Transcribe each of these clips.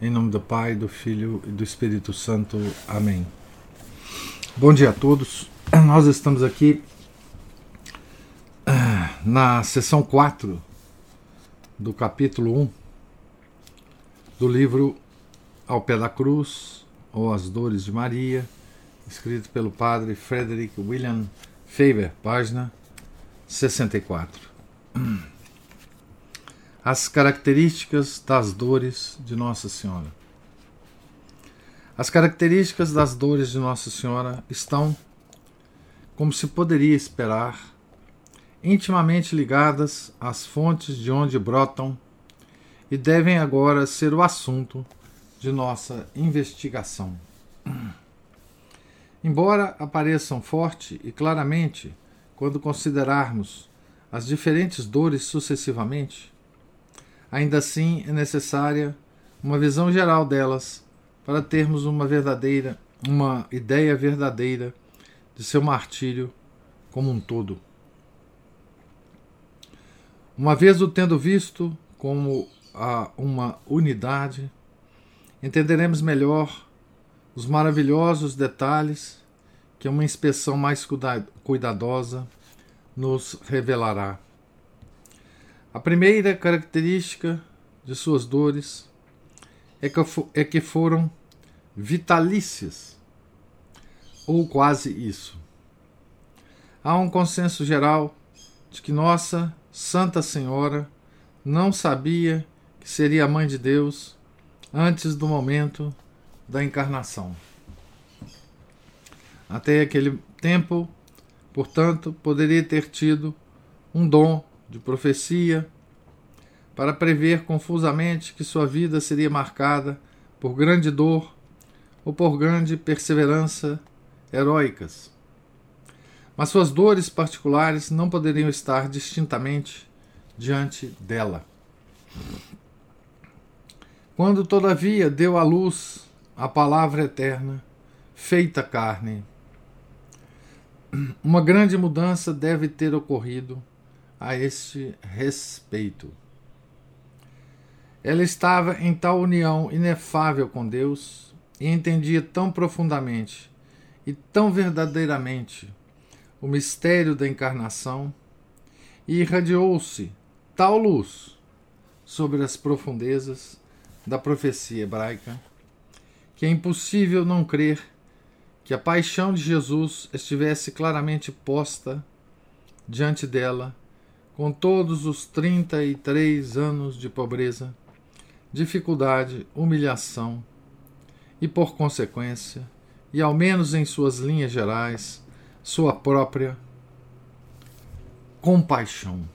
Em nome do Pai, do Filho e do Espírito Santo. Amém. Bom dia a todos. Nós estamos aqui ah, na sessão 4 do capítulo 1 do livro Ao Pé da Cruz ou As Dores de Maria, escrito pelo padre Frederick William Faber, página 64 as características das dores de Nossa Senhora. As características das dores de Nossa Senhora estão, como se poderia esperar, intimamente ligadas às fontes de onde brotam e devem agora ser o assunto de nossa investigação. Embora apareçam forte e claramente quando considerarmos as diferentes dores sucessivamente, Ainda assim, é necessária uma visão geral delas para termos uma verdadeira, uma ideia verdadeira de seu martírio como um todo. Uma vez o tendo visto como a uma unidade, entenderemos melhor os maravilhosos detalhes que uma inspeção mais cuidadosa nos revelará. A primeira característica de suas dores é que, é que foram vitalícias, ou quase isso. Há um consenso geral de que Nossa Santa Senhora não sabia que seria a Mãe de Deus antes do momento da encarnação. Até aquele tempo, portanto, poderia ter tido um dom de profecia, para prever confusamente que sua vida seria marcada por grande dor ou por grande perseverança heróicas. Mas suas dores particulares não poderiam estar distintamente diante dela. Quando, todavia, deu à luz a palavra eterna, feita carne, uma grande mudança deve ter ocorrido a este respeito. Ela estava em tal união inefável com Deus e entendia tão profundamente e tão verdadeiramente o mistério da encarnação e irradiou-se tal luz sobre as profundezas da profecia hebraica que é impossível não crer que a paixão de Jesus estivesse claramente posta diante dela com todos os 33 anos de pobreza, dificuldade, humilhação e, por consequência, e ao menos em suas linhas gerais, sua própria compaixão.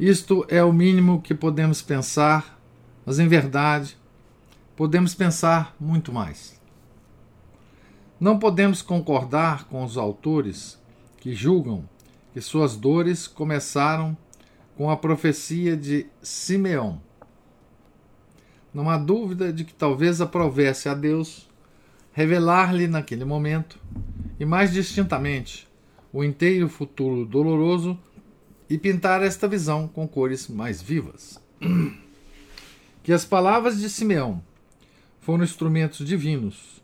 Isto é o mínimo que podemos pensar, mas em verdade podemos pensar muito mais. Não podemos concordar com os autores que julgam que suas dores começaram com a profecia de Simeão. Não há dúvida de que talvez aprovesse a Deus revelar-lhe naquele momento, e mais distintamente, o inteiro futuro doloroso e pintar esta visão com cores mais vivas. Que as palavras de Simeão foram instrumentos divinos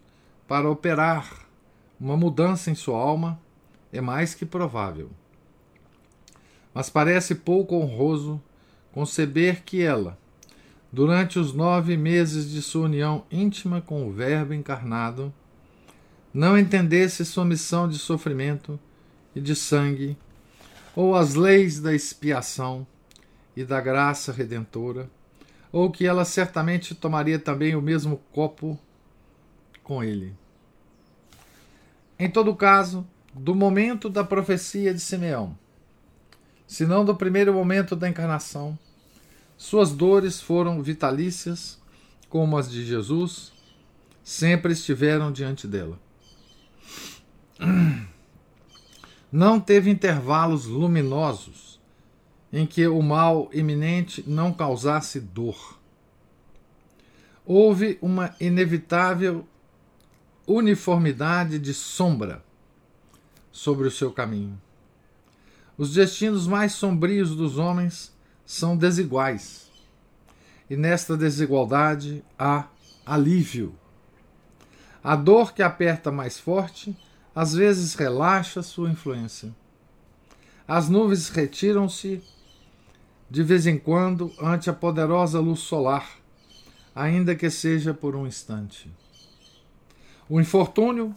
para operar uma mudança em sua alma é mais que provável. Mas parece pouco honroso conceber que ela, durante os nove meses de sua união íntima com o Verbo encarnado, não entendesse sua missão de sofrimento e de sangue, ou as leis da expiação e da graça redentora, ou que ela certamente tomaria também o mesmo copo com ele. Em todo caso, do momento da profecia de Simeão se não do primeiro momento da encarnação. Suas dores foram vitalícias como as de Jesus, sempre estiveram diante dela. Não teve intervalos luminosos em que o mal iminente não causasse dor. Houve uma inevitável uniformidade de sombra sobre o seu caminho. Os destinos mais sombrios dos homens são desiguais, e nesta desigualdade há alívio. A dor que aperta mais forte às vezes relaxa sua influência. As nuvens retiram-se de vez em quando ante a poderosa luz solar, ainda que seja por um instante. O infortúnio,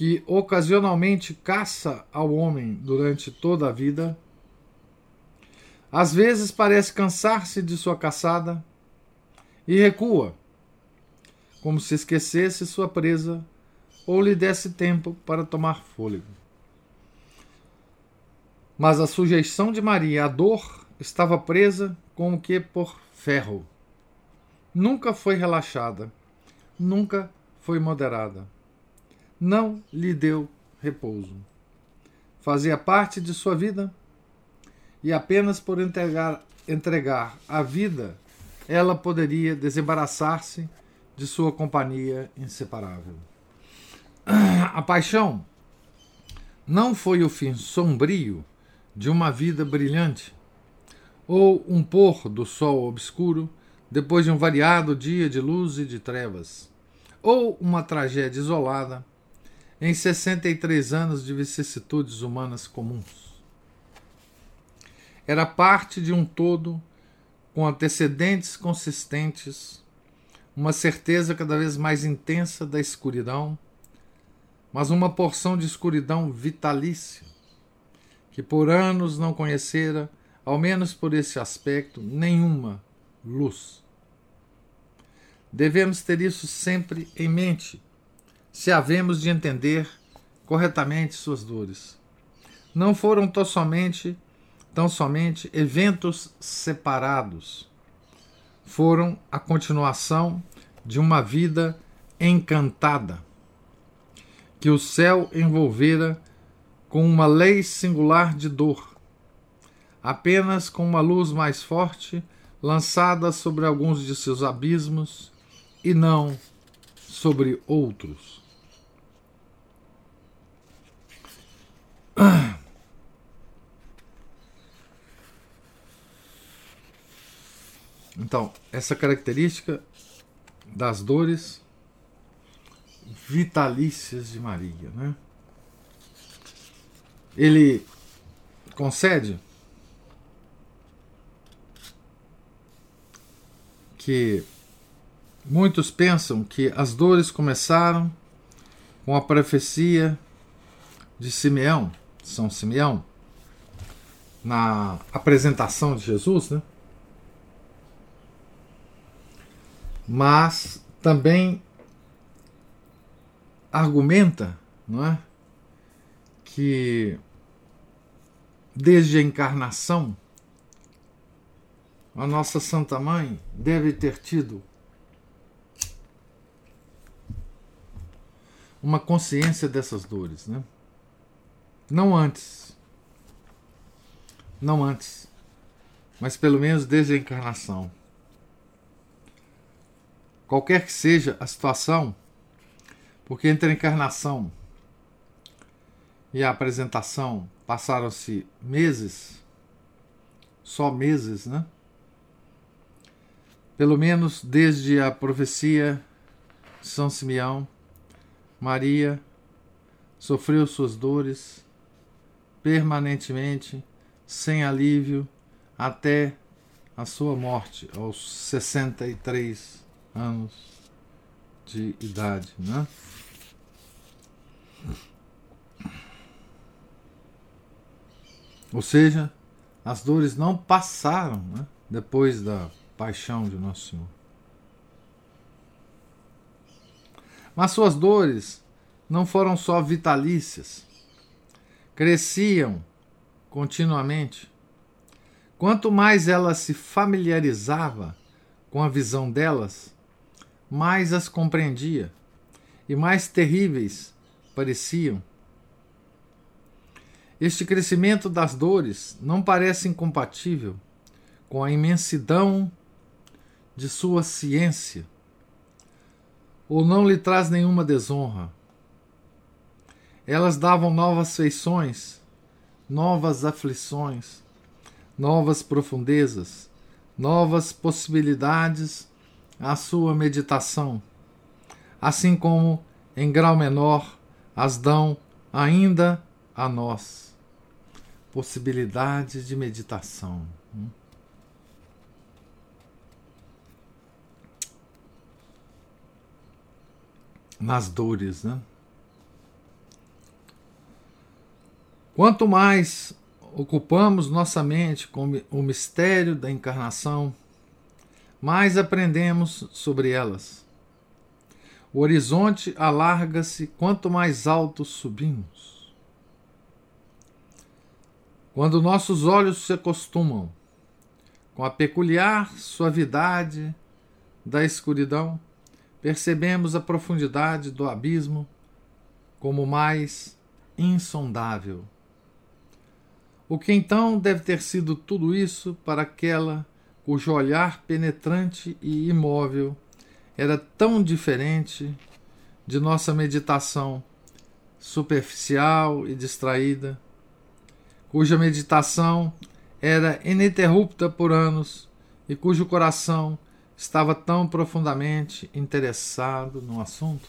que ocasionalmente caça ao homem durante toda a vida, às vezes parece cansar-se de sua caçada e recua, como se esquecesse sua presa ou lhe desse tempo para tomar fôlego. Mas a sujeição de Maria à dor estava presa como que por ferro. Nunca foi relaxada, nunca foi moderada. Não lhe deu repouso. Fazia parte de sua vida e apenas por entregar, entregar a vida ela poderia desembaraçar-se de sua companhia inseparável. A paixão não foi o fim sombrio de uma vida brilhante, ou um pôr do sol obscuro depois de um variado dia de luz e de trevas, ou uma tragédia isolada em 63 anos de vicissitudes humanas comuns. Era parte de um todo com antecedentes consistentes, uma certeza cada vez mais intensa da escuridão mas uma porção de escuridão vitalícia, que por anos não conhecera, ao menos por esse aspecto, nenhuma luz. Devemos ter isso sempre em mente, se havemos de entender corretamente suas dores. Não foram tão somente, tão somente eventos separados. Foram a continuação de uma vida encantada que o céu envolvera com uma lei singular de dor, apenas com uma luz mais forte lançada sobre alguns de seus abismos e não sobre outros. Então, essa característica das dores vitalícias de Maria. Né? Ele concede que muitos pensam que as dores começaram com a profecia de Simeão, São Simeão, na apresentação de Jesus, né? Mas também argumenta, não é, que desde a encarnação a nossa Santa Mãe deve ter tido uma consciência dessas dores, né? Não antes. Não antes. Mas pelo menos desde a encarnação. Qualquer que seja a situação, porque entre a encarnação e a apresentação passaram-se meses, só meses, né? Pelo menos desde a profecia de São Simeão, Maria sofreu suas dores permanentemente, sem alívio, até a sua morte, aos 63 anos de idade. Né? Ou seja, as dores não passaram né, depois da paixão de Nosso Senhor. Mas suas dores não foram só vitalícias, cresciam continuamente. Quanto mais ela se familiarizava com a visão delas, mais as compreendia e mais terríveis pareciam. Este crescimento das dores não parece incompatível com a imensidão de sua ciência, ou não lhe traz nenhuma desonra. Elas davam novas feições, novas aflições, novas profundezas, novas possibilidades à sua meditação, assim como, em grau menor, as dão ainda a nós. Possibilidade de meditação. Nas dores, né? Quanto mais ocupamos nossa mente com o mistério da encarnação, mais aprendemos sobre elas. O horizonte alarga-se quanto mais alto subimos. Quando nossos olhos se acostumam com a peculiar suavidade da escuridão, percebemos a profundidade do abismo como mais insondável. O que então deve ter sido tudo isso para aquela cujo olhar penetrante e imóvel era tão diferente de nossa meditação superficial e distraída, cuja meditação era ininterrupta por anos e cujo coração estava tão profundamente interessado no assunto?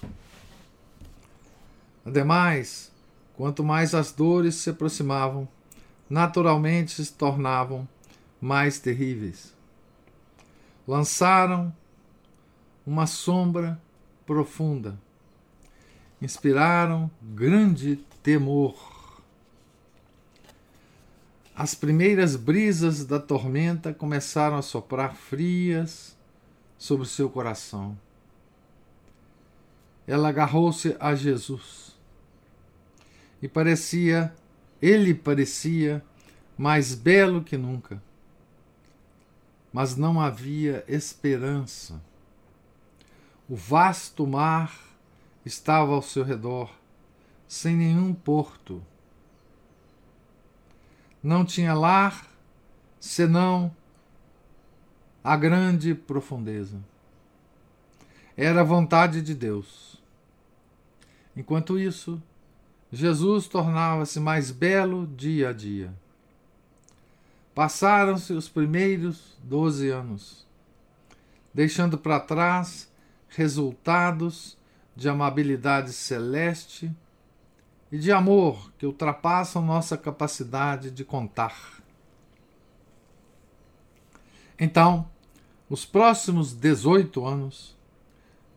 Ademais, quanto mais as dores se aproximavam, naturalmente se tornavam mais terríveis. Lançaram uma sombra profunda, inspiraram grande temor. As primeiras brisas da tormenta começaram a soprar frias sobre seu coração. Ela agarrou-se a Jesus e parecia ele parecia mais belo que nunca. Mas não havia esperança. O vasto mar estava ao seu redor, sem nenhum porto. Não tinha lar senão a grande profundeza. Era a vontade de Deus. Enquanto isso, Jesus tornava-se mais belo dia a dia. Passaram-se os primeiros doze anos, deixando para trás resultados de amabilidade celeste e de amor que ultrapassam nossa capacidade de contar. Então, os próximos 18 anos,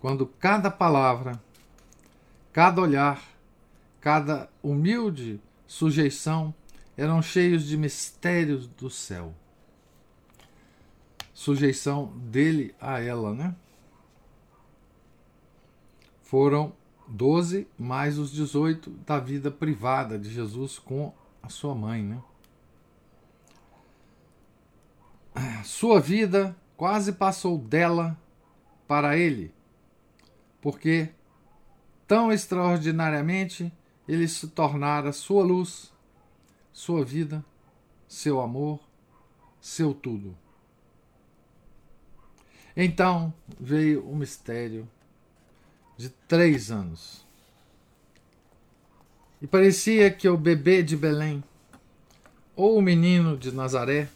quando cada palavra, cada olhar, cada humilde sujeição eram cheios de mistérios do céu. Sujeição dele a ela, né? Foram doze mais os dezoito da vida privada de Jesus com a sua mãe, né? Sua vida quase passou dela para ele, porque tão extraordinariamente ele se tornara sua luz, sua vida, seu amor, seu tudo. Então veio o mistério de três anos. E parecia que o bebê de Belém ou o menino de Nazaré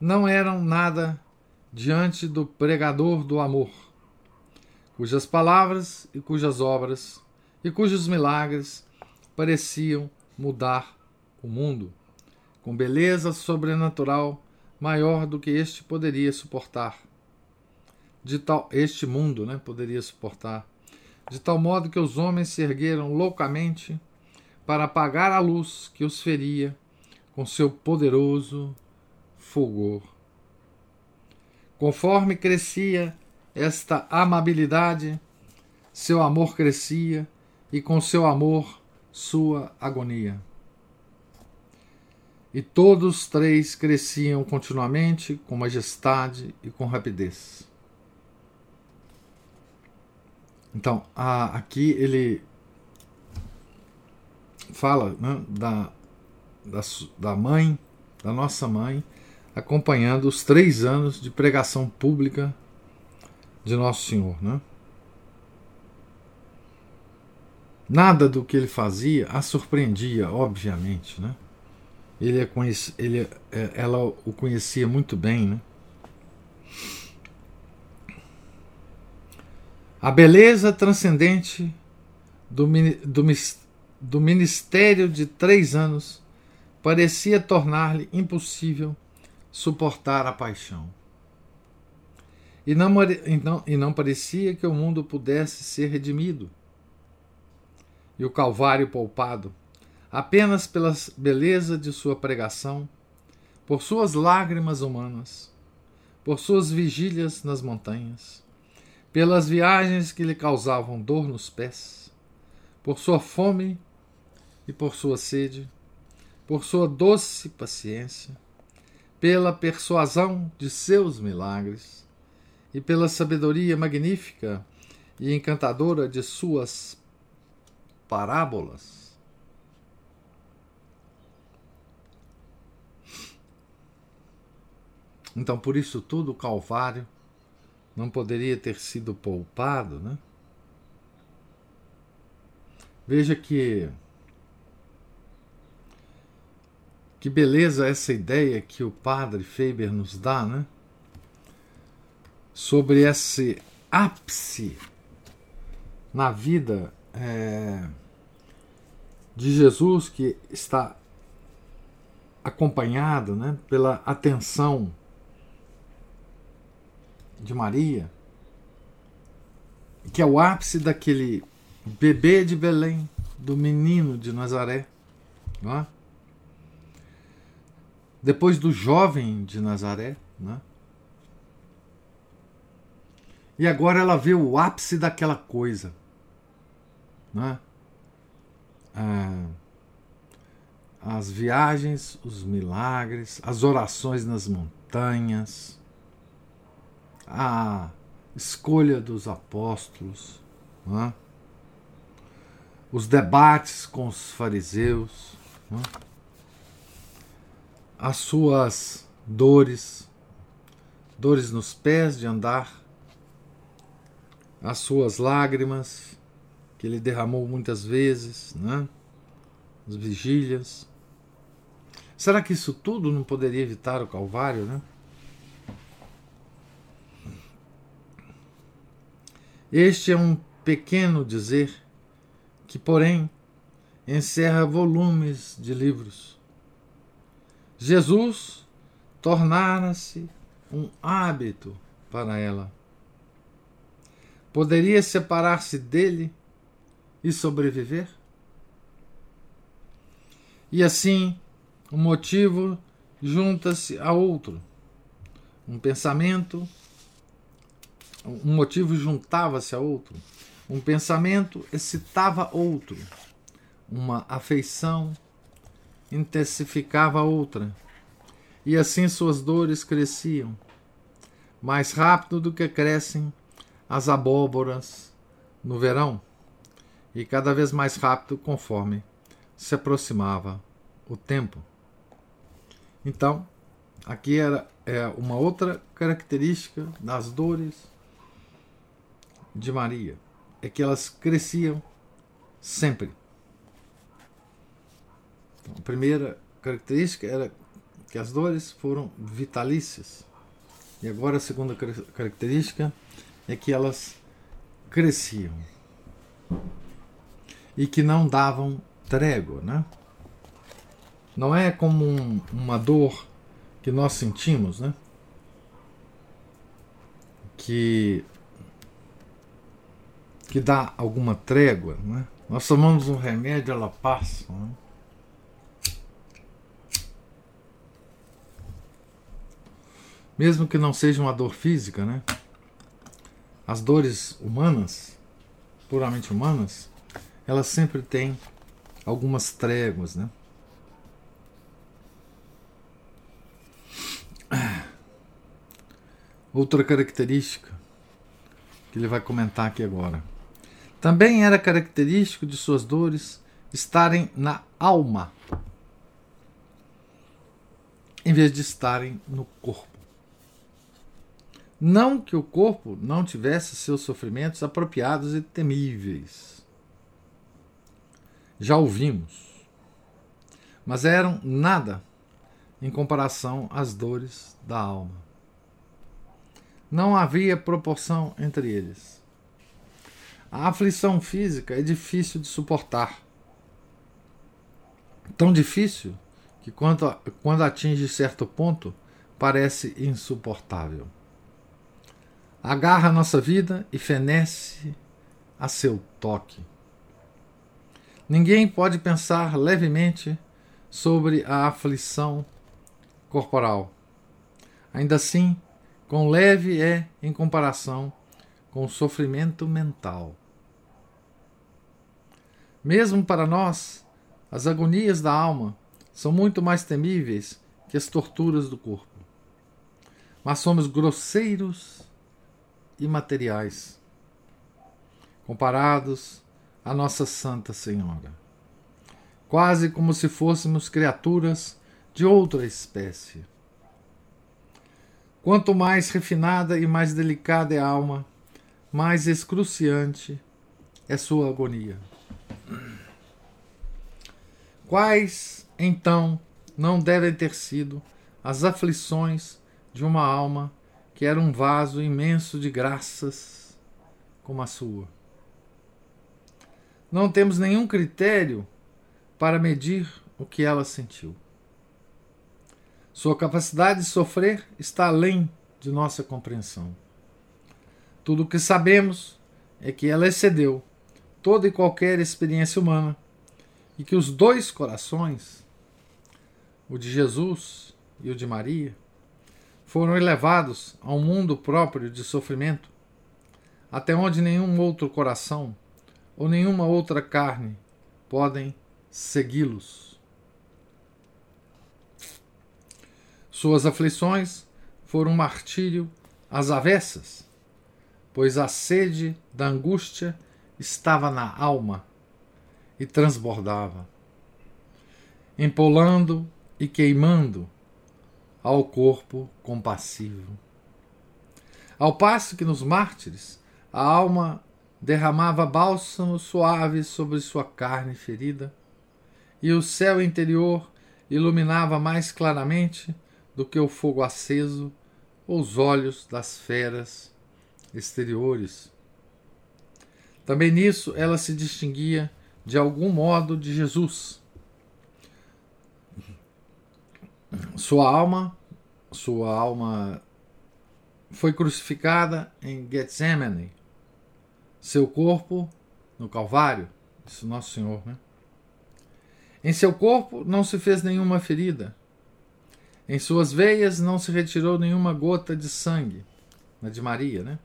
não eram nada diante do pregador do amor, cujas palavras e cujas obras e cujos milagres pareciam mudar o mundo, com beleza sobrenatural maior do que este poderia suportar. De tal este mundo, né, poderia suportar, de tal modo que os homens se ergueram loucamente para apagar a luz que os feria com seu poderoso fulgor. Conforme crescia esta amabilidade, seu amor crescia e com seu amor sua agonia. E todos três cresciam continuamente com majestade e com rapidez. Então, a, aqui ele fala né, da, da, da mãe, da nossa mãe, acompanhando os três anos de pregação pública de Nosso Senhor. Né? Nada do que ele fazia a surpreendia, obviamente. Né? Ele, é conhece, ele é, ela o conhecia muito bem. Né? A beleza transcendente do, do, do ministério de três anos parecia tornar-lhe impossível suportar a paixão. E não, e, não, e não parecia que o mundo pudesse ser redimido. E o Calvário poupado, apenas pela beleza de sua pregação, por suas lágrimas humanas, por suas vigílias nas montanhas, pelas viagens que lhe causavam dor nos pés, por sua fome e por sua sede, por sua doce paciência, pela persuasão de seus milagres e pela sabedoria magnífica e encantadora de suas parábolas. Então, por isso tudo, o Calvário não poderia ter sido poupado, né? Veja que Que beleza essa ideia que o padre Faber nos dá, né? Sobre esse ápice na vida é, de Jesus que está acompanhado né, pela atenção de Maria, que é o ápice daquele bebê de Belém, do menino de Nazaré. É? depois do jovem de Nazaré, né? E agora ela vê o ápice daquela coisa, né? Ah, as viagens, os milagres, as orações nas montanhas, a escolha dos apóstolos, né? os debates com os fariseus. Né? as suas dores, dores nos pés de andar, as suas lágrimas que ele derramou muitas vezes, né? as vigílias. Será que isso tudo não poderia evitar o Calvário, né? Este é um pequeno dizer que, porém, encerra volumes de livros Jesus tornara-se um hábito para ela. Poderia separar-se dele e sobreviver? E assim, um motivo junta-se a outro. Um pensamento, um motivo juntava-se a outro. Um pensamento excitava outro. Uma afeição intensificava outra, e assim suas dores cresciam, mais rápido do que crescem as abóboras no verão, e cada vez mais rápido conforme se aproximava o tempo. Então, aqui era é uma outra característica das dores de Maria, é que elas cresciam sempre. Então, a primeira característica era que as dores foram vitalícias. E agora a segunda característica é que elas cresciam e que não davam trégua, né? Não é como um, uma dor que nós sentimos, né? Que que dá alguma trégua, né? Nós tomamos um remédio, ela passa, né? mesmo que não seja uma dor física, né? As dores humanas, puramente humanas, elas sempre têm algumas tréguas, né? Outra característica que ele vai comentar aqui agora. Também era característico de suas dores estarem na alma, em vez de estarem no corpo. Não que o corpo não tivesse seus sofrimentos apropriados e temíveis. Já ouvimos. Mas eram nada em comparação às dores da alma. Não havia proporção entre eles. A aflição física é difícil de suportar. Tão difícil que, quando, quando atinge certo ponto, parece insuportável agarra nossa vida e fenece a seu toque. Ninguém pode pensar levemente sobre a aflição corporal. Ainda assim, quão leve é em comparação com o sofrimento mental. Mesmo para nós, as agonias da alma são muito mais temíveis que as torturas do corpo. Mas somos grosseiros imateriais, comparados à Nossa Santa Senhora, quase como se fôssemos criaturas de outra espécie. Quanto mais refinada e mais delicada é a alma, mais excruciante é sua agonia. Quais, então, não devem ter sido as aflições de uma alma que era um vaso imenso de graças como a sua. Não temos nenhum critério para medir o que ela sentiu. Sua capacidade de sofrer está além de nossa compreensão. Tudo o que sabemos é que ela excedeu toda e qualquer experiência humana e que os dois corações, o de Jesus e o de Maria, foram elevados a um mundo próprio de sofrimento, até onde nenhum outro coração ou nenhuma outra carne podem segui-los. Suas aflições foram martírio às avessas, pois a sede da angústia estava na alma e transbordava, empolando e queimando ao corpo compassivo. Ao passo que nos mártires a alma derramava bálsamo suave sobre sua carne ferida, e o céu interior iluminava mais claramente do que o fogo aceso os olhos das feras exteriores. Também nisso ela se distinguia de algum modo de Jesus Sua alma, sua alma foi crucificada em Getsemane. Seu corpo no Calvário, disse Nosso Senhor, né? Em seu corpo não se fez nenhuma ferida. Em suas veias não se retirou nenhuma gota de sangue. Na de Maria, né?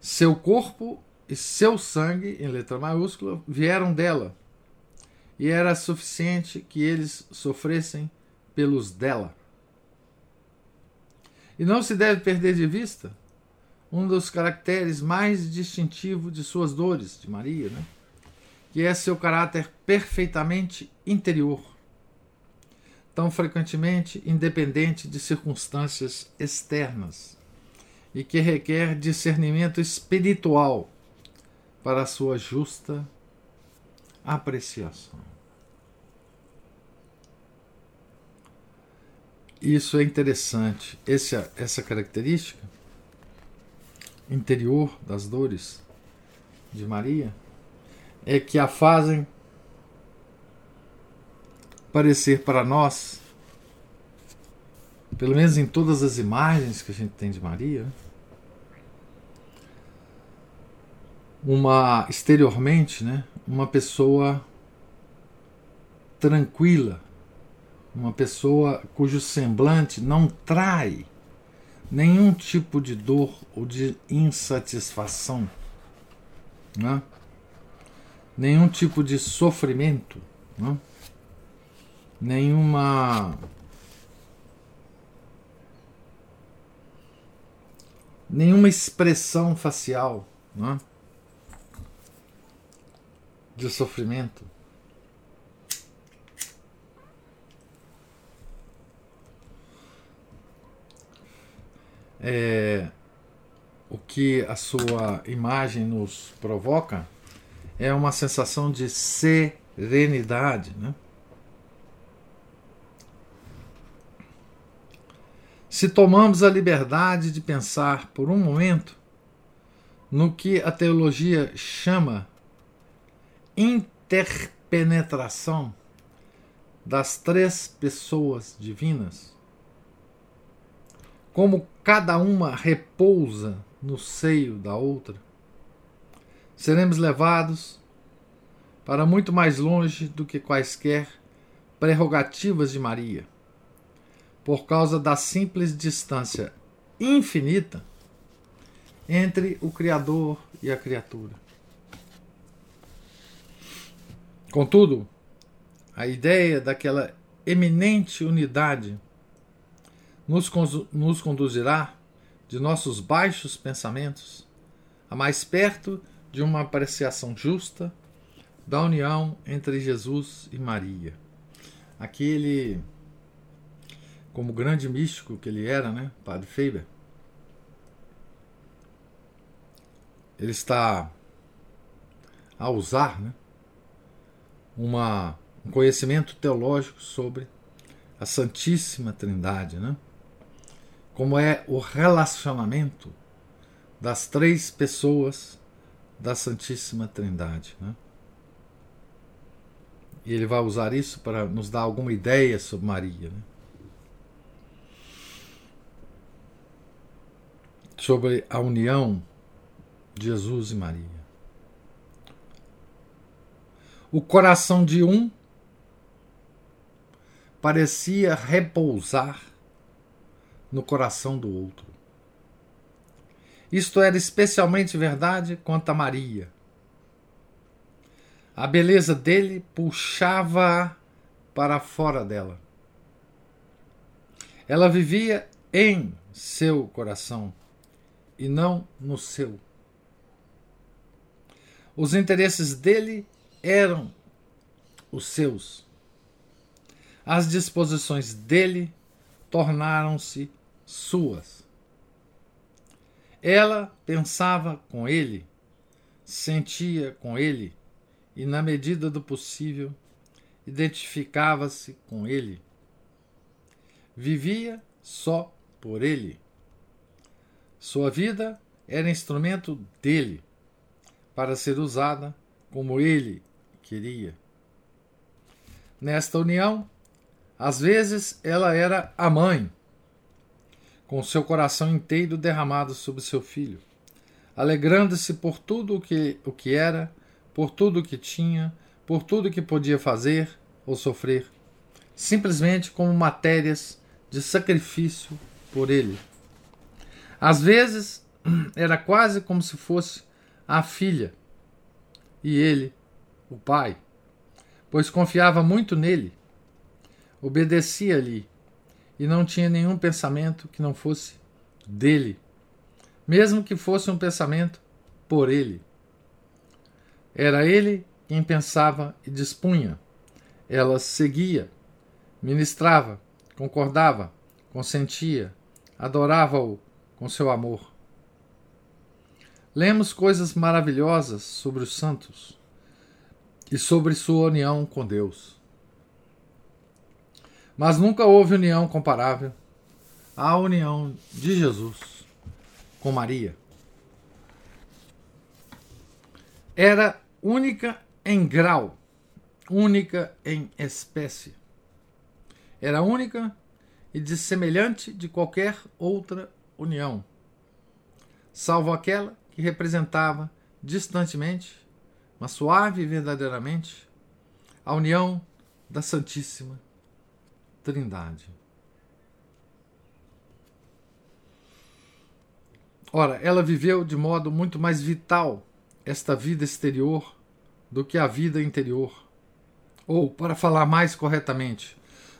Seu corpo e seu sangue, em letra maiúscula, vieram dela e era suficiente que eles sofressem pelos dela. E não se deve perder de vista um dos caracteres mais distintivos de suas dores, de Maria, né? que é seu caráter perfeitamente interior, tão frequentemente independente de circunstâncias externas e que requer discernimento espiritual para sua justa apreciação. Isso é interessante. Essa característica interior das dores de Maria é que a fazem parecer para nós, pelo menos em todas as imagens que a gente tem de Maria, uma exteriormente, né, uma pessoa tranquila, uma pessoa cujo semblante não trai nenhum tipo de dor ou de insatisfação, né? nenhum tipo de sofrimento, né? nenhuma. nenhuma expressão facial né? de sofrimento. É, o que a sua imagem nos provoca é uma sensação de serenidade. Né? Se tomamos a liberdade de pensar por um momento no que a teologia chama interpenetração das três pessoas divinas, como cada uma repousa no seio da outra, seremos levados para muito mais longe do que quaisquer prerrogativas de Maria, por causa da simples distância infinita entre o Criador e a criatura. Contudo, a ideia daquela eminente unidade nos, nos conduzirá de nossos baixos pensamentos a mais perto de uma apreciação justa da união entre Jesus e Maria. Aqui ele, como grande místico que ele era, né, Padre Faber, ele está a usar né, uma, um conhecimento teológico sobre a Santíssima Trindade, né? Como é o relacionamento das três pessoas da Santíssima Trindade. Né? E ele vai usar isso para nos dar alguma ideia sobre Maria. Né? Sobre a união de Jesus e Maria. O coração de um parecia repousar no coração do outro. Isto era especialmente verdade quanto a Maria. A beleza dele puxava-a para fora dela. Ela vivia em seu coração e não no seu. Os interesses dele eram os seus. As disposições dele tornaram-se suas. Ela pensava com ele, sentia com ele e, na medida do possível, identificava-se com ele. Vivia só por ele. Sua vida era instrumento dele, para ser usada como ele queria. Nesta união, às vezes ela era a mãe, com seu coração inteiro derramado sobre seu filho, alegrando-se por tudo o que, o que era, por tudo o que tinha, por tudo o que podia fazer ou sofrer, simplesmente como matérias de sacrifício por ele. Às vezes era quase como se fosse a filha e ele, o pai, pois confiava muito nele, obedecia-lhe e não tinha nenhum pensamento que não fosse dele, mesmo que fosse um pensamento por ele. Era ele quem pensava e dispunha. Ela seguia, ministrava, concordava, consentia, adorava-o com seu amor. Lemos coisas maravilhosas sobre os santos e sobre sua união com Deus. Mas nunca houve união comparável à união de Jesus com Maria. Era única em grau, única em espécie. Era única e dissemelhante de qualquer outra união, salvo aquela que representava distantemente, mas suave e verdadeiramente, a união da Santíssima Trindade. Ora, ela viveu de modo muito mais vital esta vida exterior do que a vida interior. Ou, para falar mais corretamente,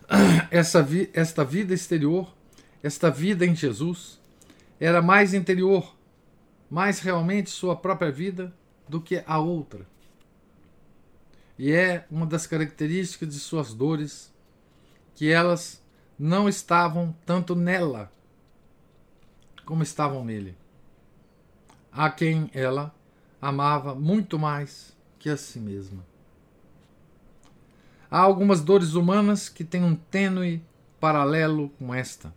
essa vi esta vida exterior, esta vida em Jesus, era mais interior, mais realmente sua própria vida do que a outra. E é uma das características de suas dores que elas não estavam tanto nela como estavam nele, a quem ela amava muito mais que a si mesma. Há algumas dores humanas que têm um tênue paralelo com esta.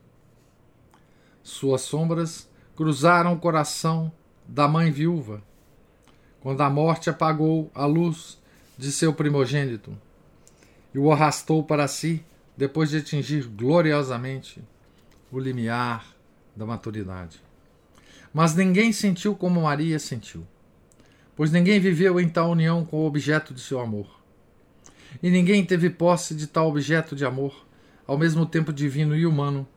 Suas sombras cruzaram o coração da mãe viúva, quando a morte apagou a luz de seu primogênito e o arrastou para si depois de atingir gloriosamente o limiar da maturidade. Mas ninguém sentiu como Maria sentiu, pois ninguém viveu em tal união com o objeto de seu amor. E ninguém teve posse de tal objeto de amor, ao mesmo tempo divino e humano,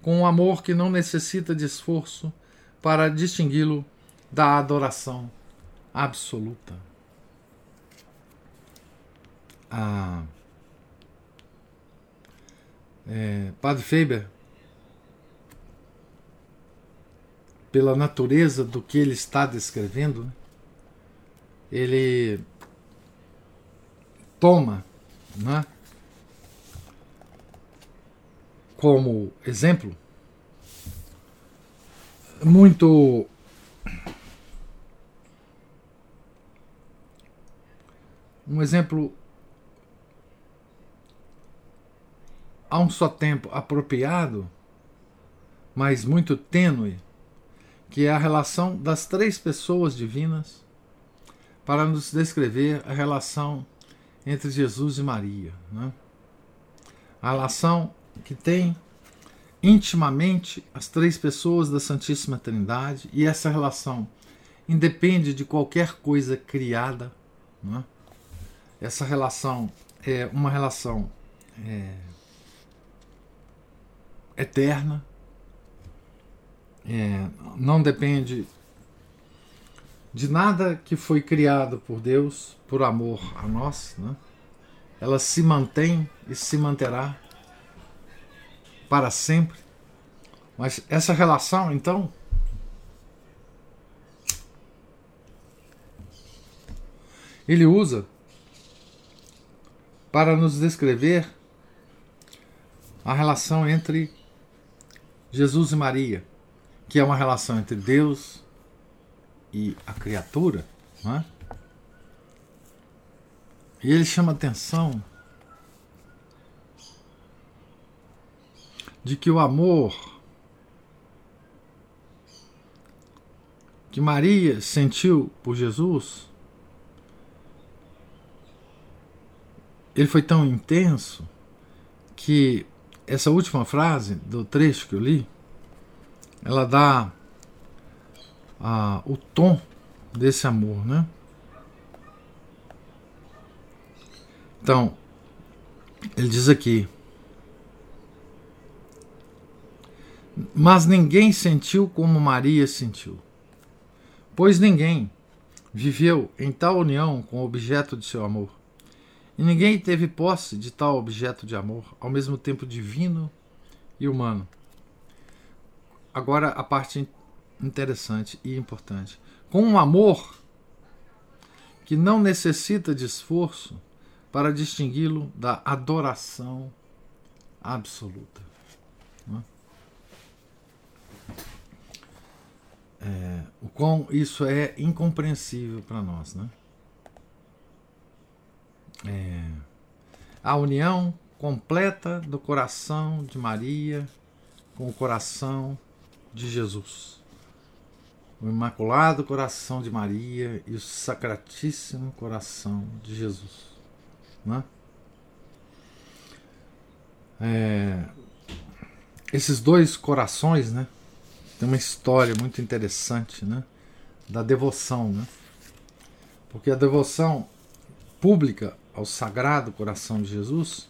com um amor que não necessita de esforço para distingui-lo da adoração absoluta. Ah, é, Padre Faber, pela natureza do que ele está descrevendo, né, ele toma né, como exemplo muito um exemplo a um só tempo apropriado, mas muito tênue, que é a relação das três pessoas divinas, para nos descrever a relação entre Jesus e Maria. Né? A relação que tem intimamente as três pessoas da Santíssima Trindade, e essa relação independe de qualquer coisa criada. Né? Essa relação é uma relação. É, eterna, é, não depende de nada que foi criado por Deus por amor a nós, né? ela se mantém e se manterá para sempre. Mas essa relação, então, ele usa para nos descrever a relação entre Jesus e Maria, que é uma relação entre Deus e a criatura, não é? E ele chama atenção de que o amor que Maria sentiu por Jesus ele foi tão intenso que essa última frase do trecho que eu li, ela dá ah, o tom desse amor, né? Então, ele diz aqui: Mas ninguém sentiu como Maria sentiu, pois ninguém viveu em tal união com o objeto de seu amor e ninguém teve posse de tal objeto de amor, ao mesmo tempo divino e humano. Agora a parte interessante e importante. Com um amor que não necessita de esforço para distingui-lo da adoração absoluta. É, o quão isso é incompreensível para nós, né? É, a união completa do coração de Maria com o coração de Jesus. O Imaculado Coração de Maria e o Sacratíssimo Coração de Jesus. Né? É, esses dois corações, né? Tem uma história muito interessante, né? Da devoção, né? Porque a devoção pública ao Sagrado Coração de Jesus,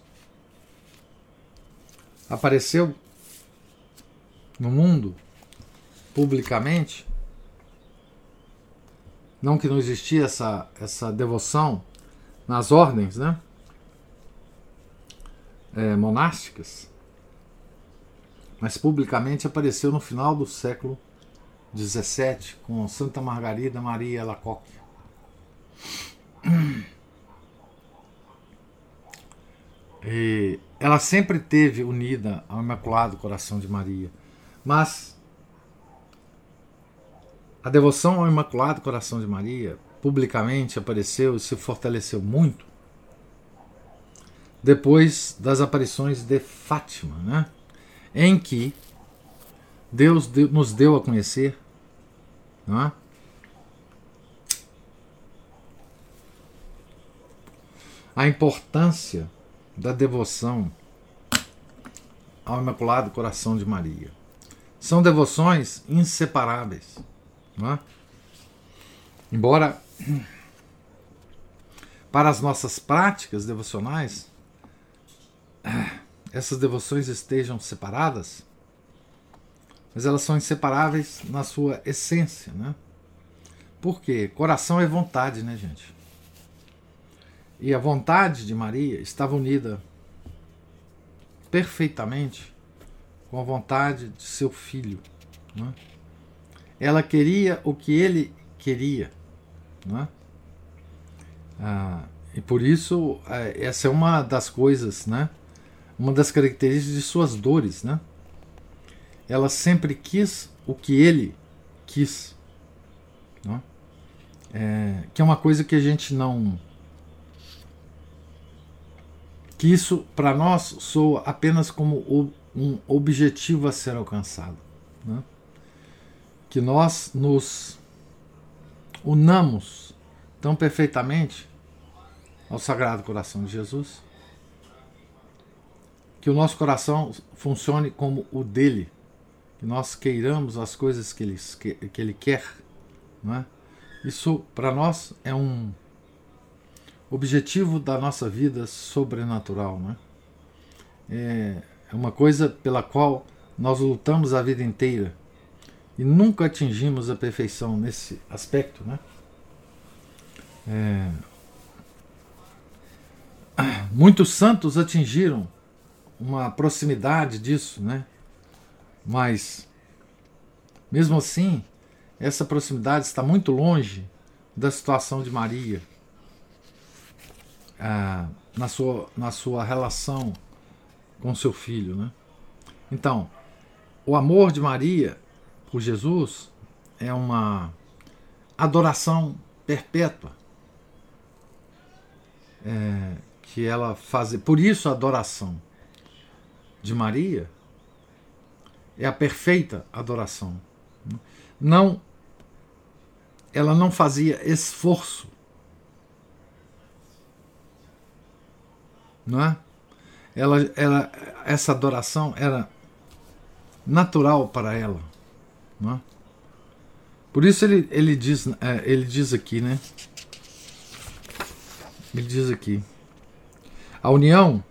apareceu no mundo publicamente. Não que não existia essa, essa devoção nas ordens né? É, monásticas, mas publicamente apareceu no final do século XVII com Santa Margarida Maria Lacoque. E ela sempre teve unida ao Imaculado Coração de Maria. Mas a devoção ao Imaculado Coração de Maria publicamente apareceu e se fortaleceu muito depois das aparições de Fátima, né? em que Deus nos deu a conhecer não é? a importância da devoção ao Imaculado Coração de Maria. São devoções inseparáveis. É? Embora para as nossas práticas devocionais essas devoções estejam separadas, mas elas são inseparáveis na sua essência, né? Por quê? Coração é vontade, né, gente? E a vontade de Maria estava unida perfeitamente com a vontade de seu filho. Né? Ela queria o que ele queria. Né? Ah, e por isso, é, essa é uma das coisas, né? uma das características de suas dores. Né? Ela sempre quis o que ele quis. Né? É, que é uma coisa que a gente não que isso para nós soa apenas como um objetivo a ser alcançado. Né? Que nós nos unamos tão perfeitamente ao Sagrado Coração de Jesus, que o nosso coração funcione como o dele, que nós queiramos as coisas que ele, que, ele quer. Não é? Isso para nós é um objetivo da nossa vida sobrenatural. Né? É, é uma coisa pela qual nós lutamos a vida inteira e nunca atingimos a perfeição nesse aspecto. Né? É, muitos santos atingiram uma proximidade disso, né? mas mesmo assim, essa proximidade está muito longe da situação de Maria na, sua, na sua relação com seu filho. Né? Então, o amor de Maria por Jesus é uma adoração perpétua. É, que ela faz. Por isso a adoração de Maria é a perfeita adoração. Não, ela não fazia esforço não é? Ela, ela, essa adoração era natural para ela, não é? Por isso ele, ele, diz, é, ele diz aqui, né? Ele diz aqui, a união,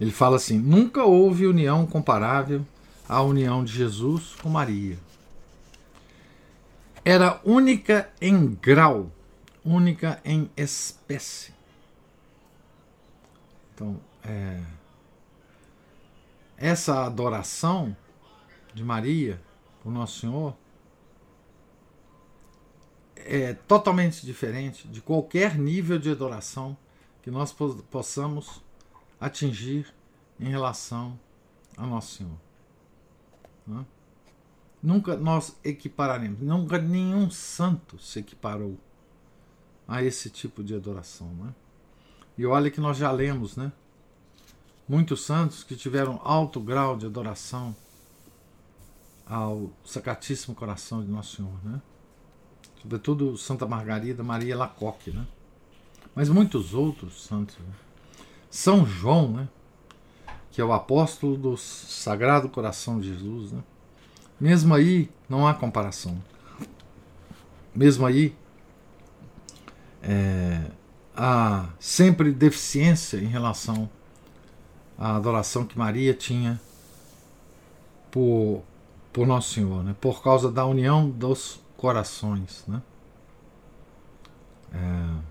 ele fala assim: nunca houve união comparável à união de Jesus com Maria. Era única em grau, única em espécie. Então, é, essa adoração de Maria, o Nosso Senhor, é totalmente diferente de qualquer nível de adoração que nós possamos atingir em relação a Nosso Senhor. Né? Nunca nós equipararemos, nunca nenhum santo se equiparou a esse tipo de adoração. Né? E olha que nós já lemos, né? Muitos santos que tiveram alto grau de adoração ao Sacratíssimo Coração de Nosso Senhor, né? Sobretudo Santa Margarida Maria Lacoque, né? Mas muitos outros santos. Né? São João, né? Que é o apóstolo do Sagrado Coração de Jesus, né? Mesmo aí não há comparação. Mesmo aí é, há sempre deficiência em relação à adoração que Maria tinha por, por Nosso Senhor, né? por causa da união dos corações. Né? É,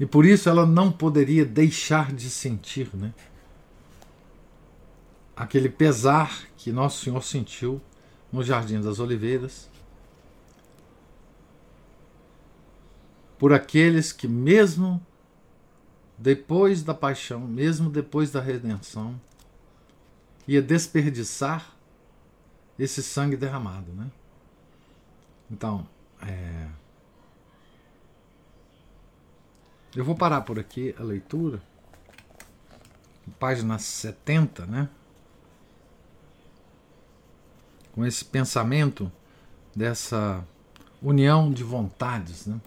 e por isso ela não poderia deixar de sentir né? aquele pesar que Nosso Senhor sentiu no Jardim das Oliveiras por aqueles que, mesmo depois da paixão, mesmo depois da redenção, ia desperdiçar esse sangue derramado, né? Então, é... eu vou parar por aqui a leitura, página 70, né? Com esse pensamento dessa união de vontades, né?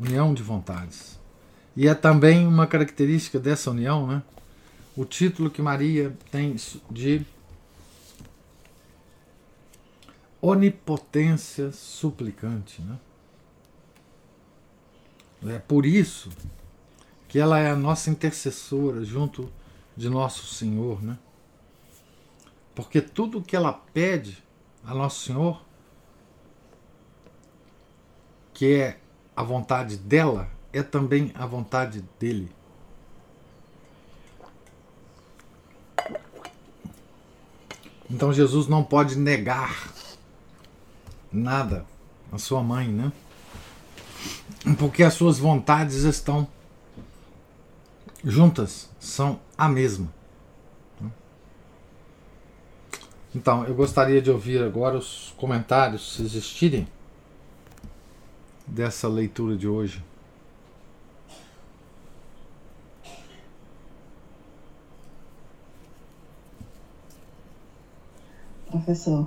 União de vontades. E é também uma característica dessa união, né? O título que Maria tem de onipotência suplicante, né? É por isso que ela é a nossa intercessora junto de nosso Senhor, né? Porque tudo que ela pede a nosso Senhor, que é a vontade dela, é também a vontade dele. Então Jesus não pode negar nada à sua mãe, né? Porque as suas vontades estão juntas, são a mesma. Então, eu gostaria de ouvir agora os comentários, se existirem, dessa leitura de hoje. Professor,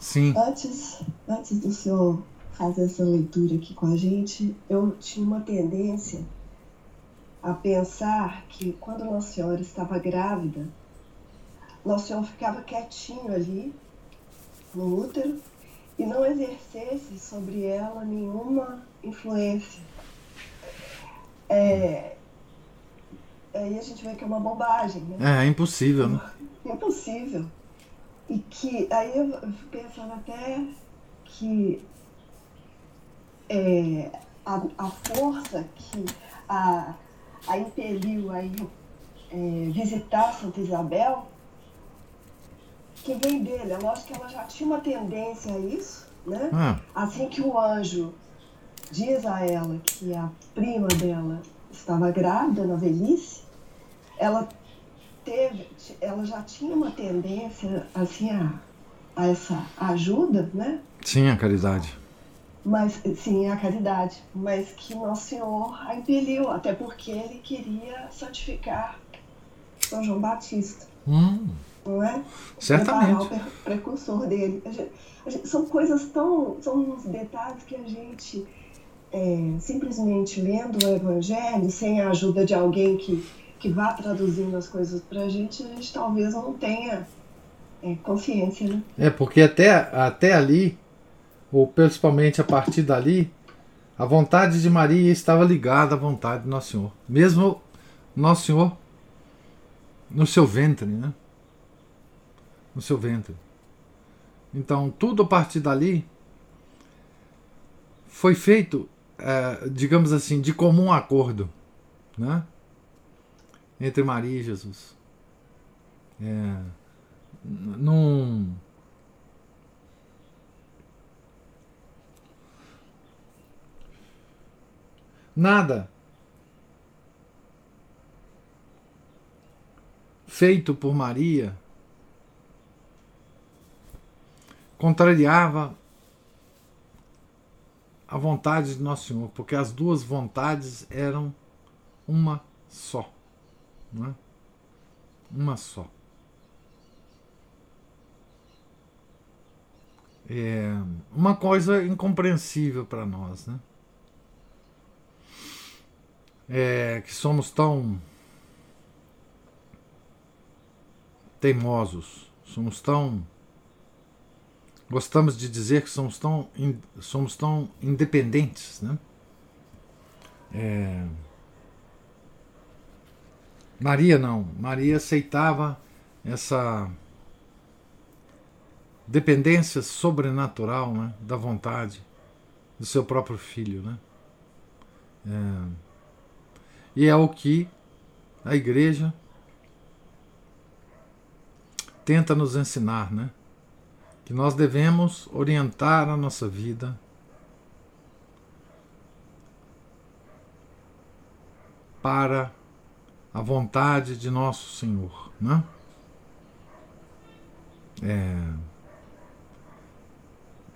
Sim. Antes, antes do senhor fazer essa leitura aqui com a gente, eu tinha uma tendência a pensar que quando Nossa Senhora estava grávida, Nossa Senhora ficava quietinho ali no útero e não exercesse sobre ela nenhuma influência. É, aí a gente vê que é uma bobagem, né? É, é impossível, né? Impossível. E que aí eu pensando até que é, a, a força que a, a impeliu a ir é, visitar Santa Isabel, que vem dele. É lógico que ela já tinha uma tendência a isso, né? Ah, Assim que o anjo diz a ela que a prima dela estava grávida na velhice, ela teve, ela já tinha uma tendência assim a, a essa ajuda, né? sim, a caridade. Mas sim, a caridade, mas que Nosso Senhor a impeliu, até porque ele queria santificar São João Batista, Hum, não é? certamente. Preparar o pre- precursor dele. A gente- a gente- são coisas tão, são uns detalhes que a gente é, simplesmente lendo o Evangelho, sem a ajuda de alguém que, que vá traduzindo as coisas para a gente, a gente talvez não tenha é, consciência, né? É, porque até, até ali, ou principalmente a partir dali, a vontade de Maria estava ligada à vontade de Nosso Senhor. Mesmo Nosso Senhor no seu ventre, né? No seu ventre. Então, tudo a partir dali foi feito, eh, digamos assim, de comum acordo, né? Entre Maria e Jesus. É, num nada feito por Maria contrariava a vontade de Nosso Senhor, porque as duas vontades eram uma só, é? Uma só. É uma coisa incompreensível para nós, né? É que somos tão teimosos, somos tão gostamos de dizer que somos tão in- somos tão independentes, né? É, Maria não, Maria aceitava essa dependência sobrenatural né, da vontade do seu próprio filho. Né? É, e é o que a igreja tenta nos ensinar, né? Que nós devemos orientar a nossa vida para a vontade de nosso Senhor. Né? É,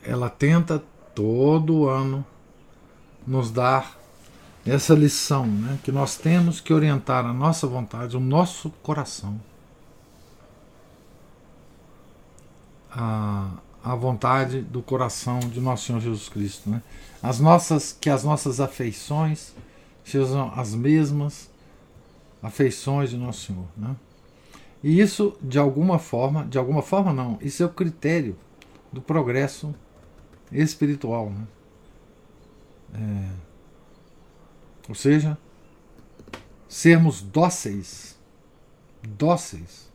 ela tenta todo ano nos dar essa lição, né? que nós temos que orientar a nossa vontade, o nosso coração, a, a vontade do coração de nosso Senhor Jesus Cristo, né? As nossas, que as nossas afeições sejam as mesmas afeições de nosso Senhor, né? E isso, de alguma forma, de alguma forma não, isso é o critério do progresso espiritual, né? É, ou seja, sermos dóceis, dóceis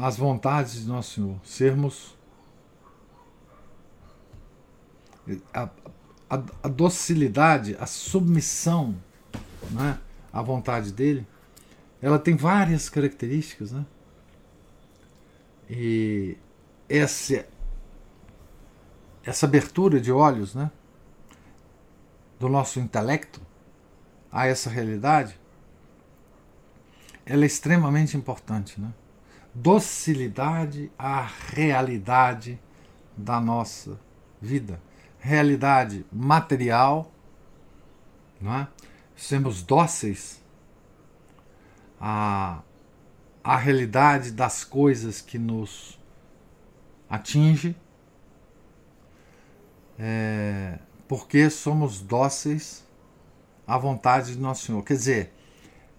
às vontades de nosso Senhor, sermos a, a, a docilidade, a submissão né, à vontade dele, ela tem várias características, né? E essa, essa abertura de olhos, né? Do nosso intelecto a essa realidade, ela é extremamente importante, né? Docilidade à realidade da nossa vida realidade material, não é? sermos dóceis à, à realidade das coisas que nos atinge, é, porque somos dóceis à vontade de Nosso Senhor. Quer dizer,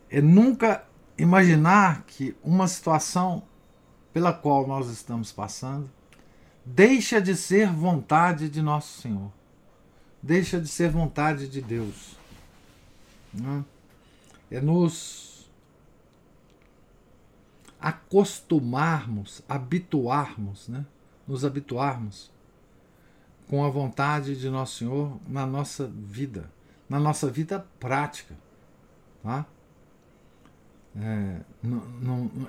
é nunca imaginar que uma situação pela qual nós estamos passando deixa de ser vontade de nosso Senhor, deixa de ser vontade de Deus. Né? É nos acostumarmos, habituarmos, né? nos habituarmos com a vontade de nosso Senhor na nossa vida, na nossa vida prática. Tá? É,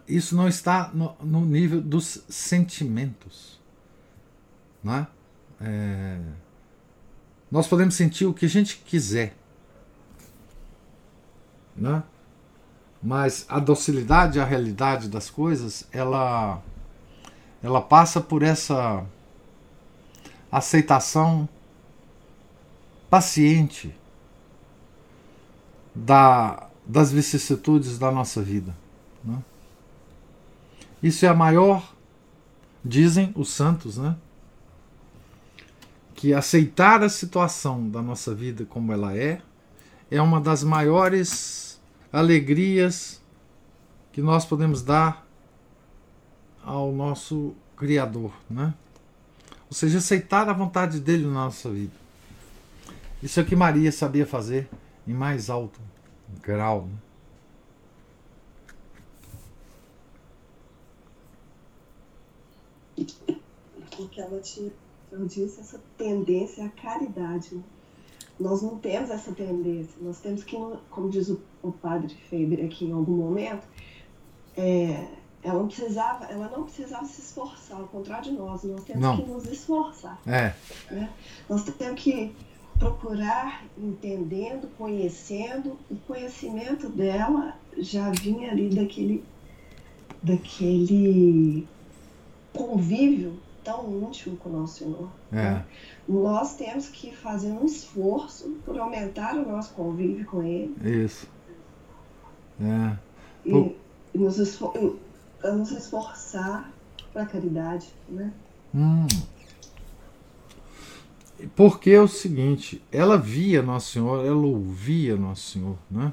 isso não está no, no nível dos sentimentos. Né? É, nós podemos sentir o que a gente quiser. Né? Mas a docilidade à realidade das coisas, ela, ela passa por essa aceitação paciente da, das vicissitudes da nossa vida. Né? Isso é a maior, dizem os santos, né? que aceitar a situação da nossa vida como ela é é uma das maiores alegrias que nós podemos dar ao nosso Criador, né? Ou seja, aceitar a vontade dele na nossa vida. Isso é o que Maria sabia fazer em mais alto grau. Né? Porque ela tinha eu disse, essa tendência à caridade. Né? Nós não temos essa tendência. Nós temos que, como diz o, o padre Feber aqui em algum momento, é, ela não precisava, ela não precisava se esforçar, ao contrário de nós, nós temos não. que nos esforçar. É. Né? Nós temos que procurar entendendo, conhecendo, o conhecimento dela já vinha ali daquele, daquele convívio tão íntimo com o nosso Senhor. É. Né? Nós temos que fazer um esforço por aumentar o nosso convívio com Ele. Isso. É. E, e nos, esfor nos esforçar para a caridade, né? Hum. Porque é o seguinte, ela via Nosso Senhor, ela ouvia Nosso Senhor, né?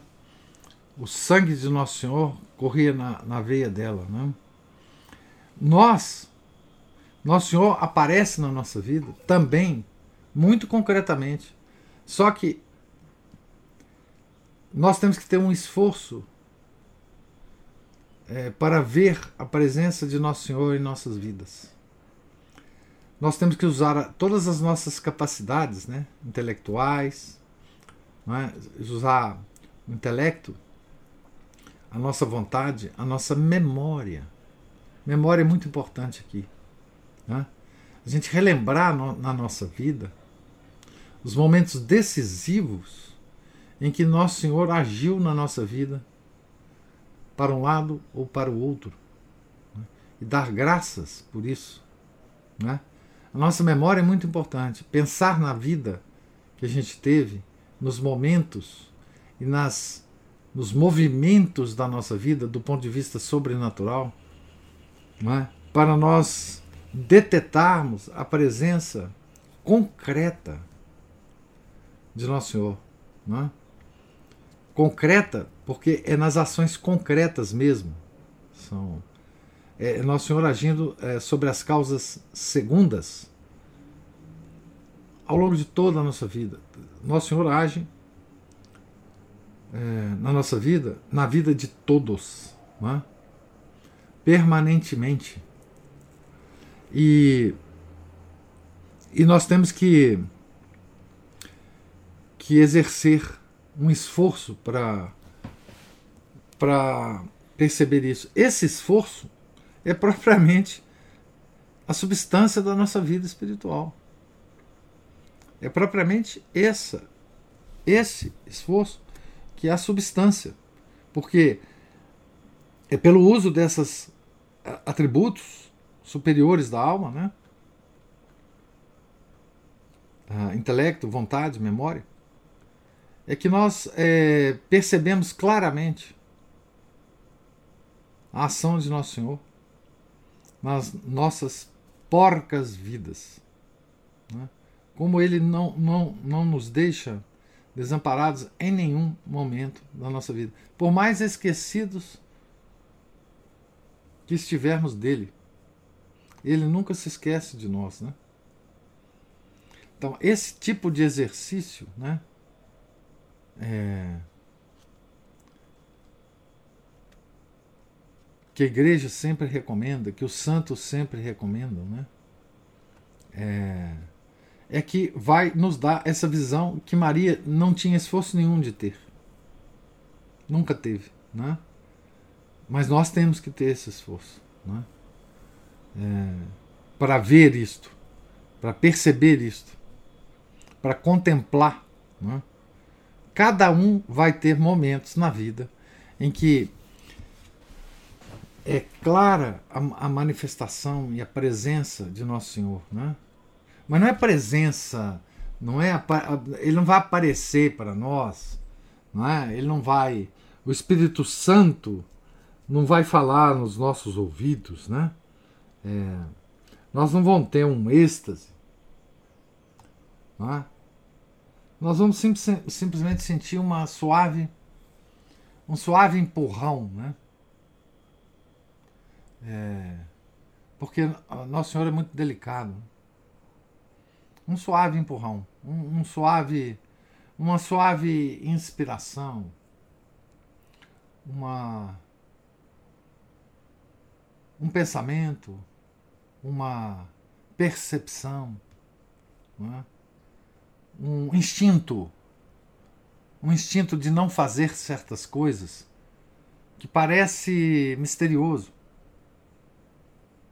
O sangue de Nosso Senhor corria na, na veia dela, né? Nós nosso Senhor aparece na nossa vida também, muito concretamente. Só que nós temos que ter um esforço é, para ver a presença de Nosso Senhor em nossas vidas. Nós temos que usar todas as nossas capacidades né, intelectuais, é? usar o intelecto, a nossa vontade, a nossa memória. Memória é muito importante aqui. Né? A gente relembrar no, na nossa vida os momentos decisivos em que Nosso Senhor agiu na nossa vida, para um lado ou para o outro, né? e dar graças por isso. Né? A nossa memória é muito importante. Pensar na vida que a gente teve, nos momentos e nas, nos movimentos da nossa vida do ponto de vista sobrenatural, é? para nós detetarmos a presença concreta de Nosso Senhor. É? Concreta, porque é nas ações concretas mesmo. São é, Nosso Senhor agindo é, sobre as causas segundas ao longo de toda a nossa vida. Nosso Senhor age é, na nossa vida, na vida de todos, é? permanentemente. E, e nós temos que, que exercer um esforço para perceber isso. Esse esforço é propriamente a substância da nossa vida espiritual. É propriamente essa, esse esforço que é a substância. Porque é pelo uso desses atributos superiores da alma, né? Ah, intelecto, vontade, memória, é que nós é, percebemos claramente a ação de Nosso Senhor nas nossas porcas vidas. Né? Como Ele não, não, não nos deixa desamparados em nenhum momento da nossa vida. Por mais esquecidos que estivermos dele, ele nunca se esquece de nós, né? Então, esse tipo de exercício, né? É, que a igreja sempre recomenda, que os santos sempre recomendam, né? É, é que vai nos dar essa visão que Maria não tinha esforço nenhum de ter. Nunca teve, né? Mas nós temos que ter esse esforço, né? É, para ver isto, para perceber isto, para contemplar. Né? Cada um vai ter momentos na vida em que é clara a, a manifestação e a presença de Nosso Senhor, né? Mas não é presença, não é ele não vai aparecer para nós, não é? Ele não vai, o Espírito Santo não vai falar nos nossos ouvidos, né? É, nós não vamos ter um êxtase, não é? Nós vamos sim, simplesmente sentir uma suave, um suave empurrão, né? É, porque Nosso Senhor é muito delicado. Um suave empurrão, um, um suave, uma suave inspiração, uma um pensamento, uma percepção, é? um instinto, um instinto de não fazer certas coisas que parece misterioso.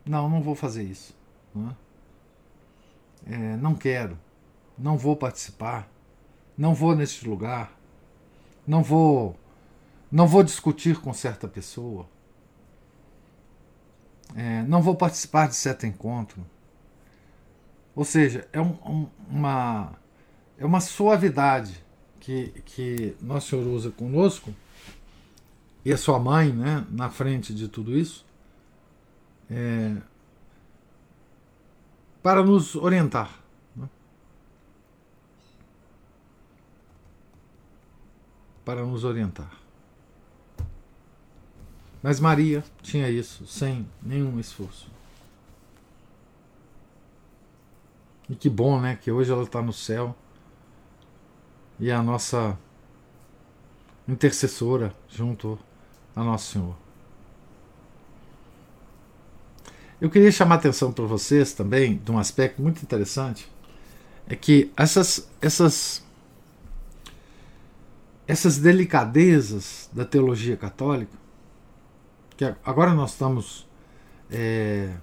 Não, não vou fazer isso. Não, é? É, não quero. Não vou participar. Não vou neste lugar. Não vou. Não vou discutir com certa pessoa. É, não vou participar de certo encontro. Ou seja, é um, um, uma, é uma suavidade que, que Nosso Senhor usa conosco e a sua mãe né, na frente de tudo isso é, para nos orientar. Né? Para nos orientar. Mas Maria tinha isso sem nenhum esforço. E que bom, né? Que hoje ela está no céu e é a nossa intercessora junto a Nosso Senhor. Eu queria chamar a atenção para vocês também de um aspecto muito interessante, é que essas essas essas delicadezas da teologia católica, que agora nós estamos é,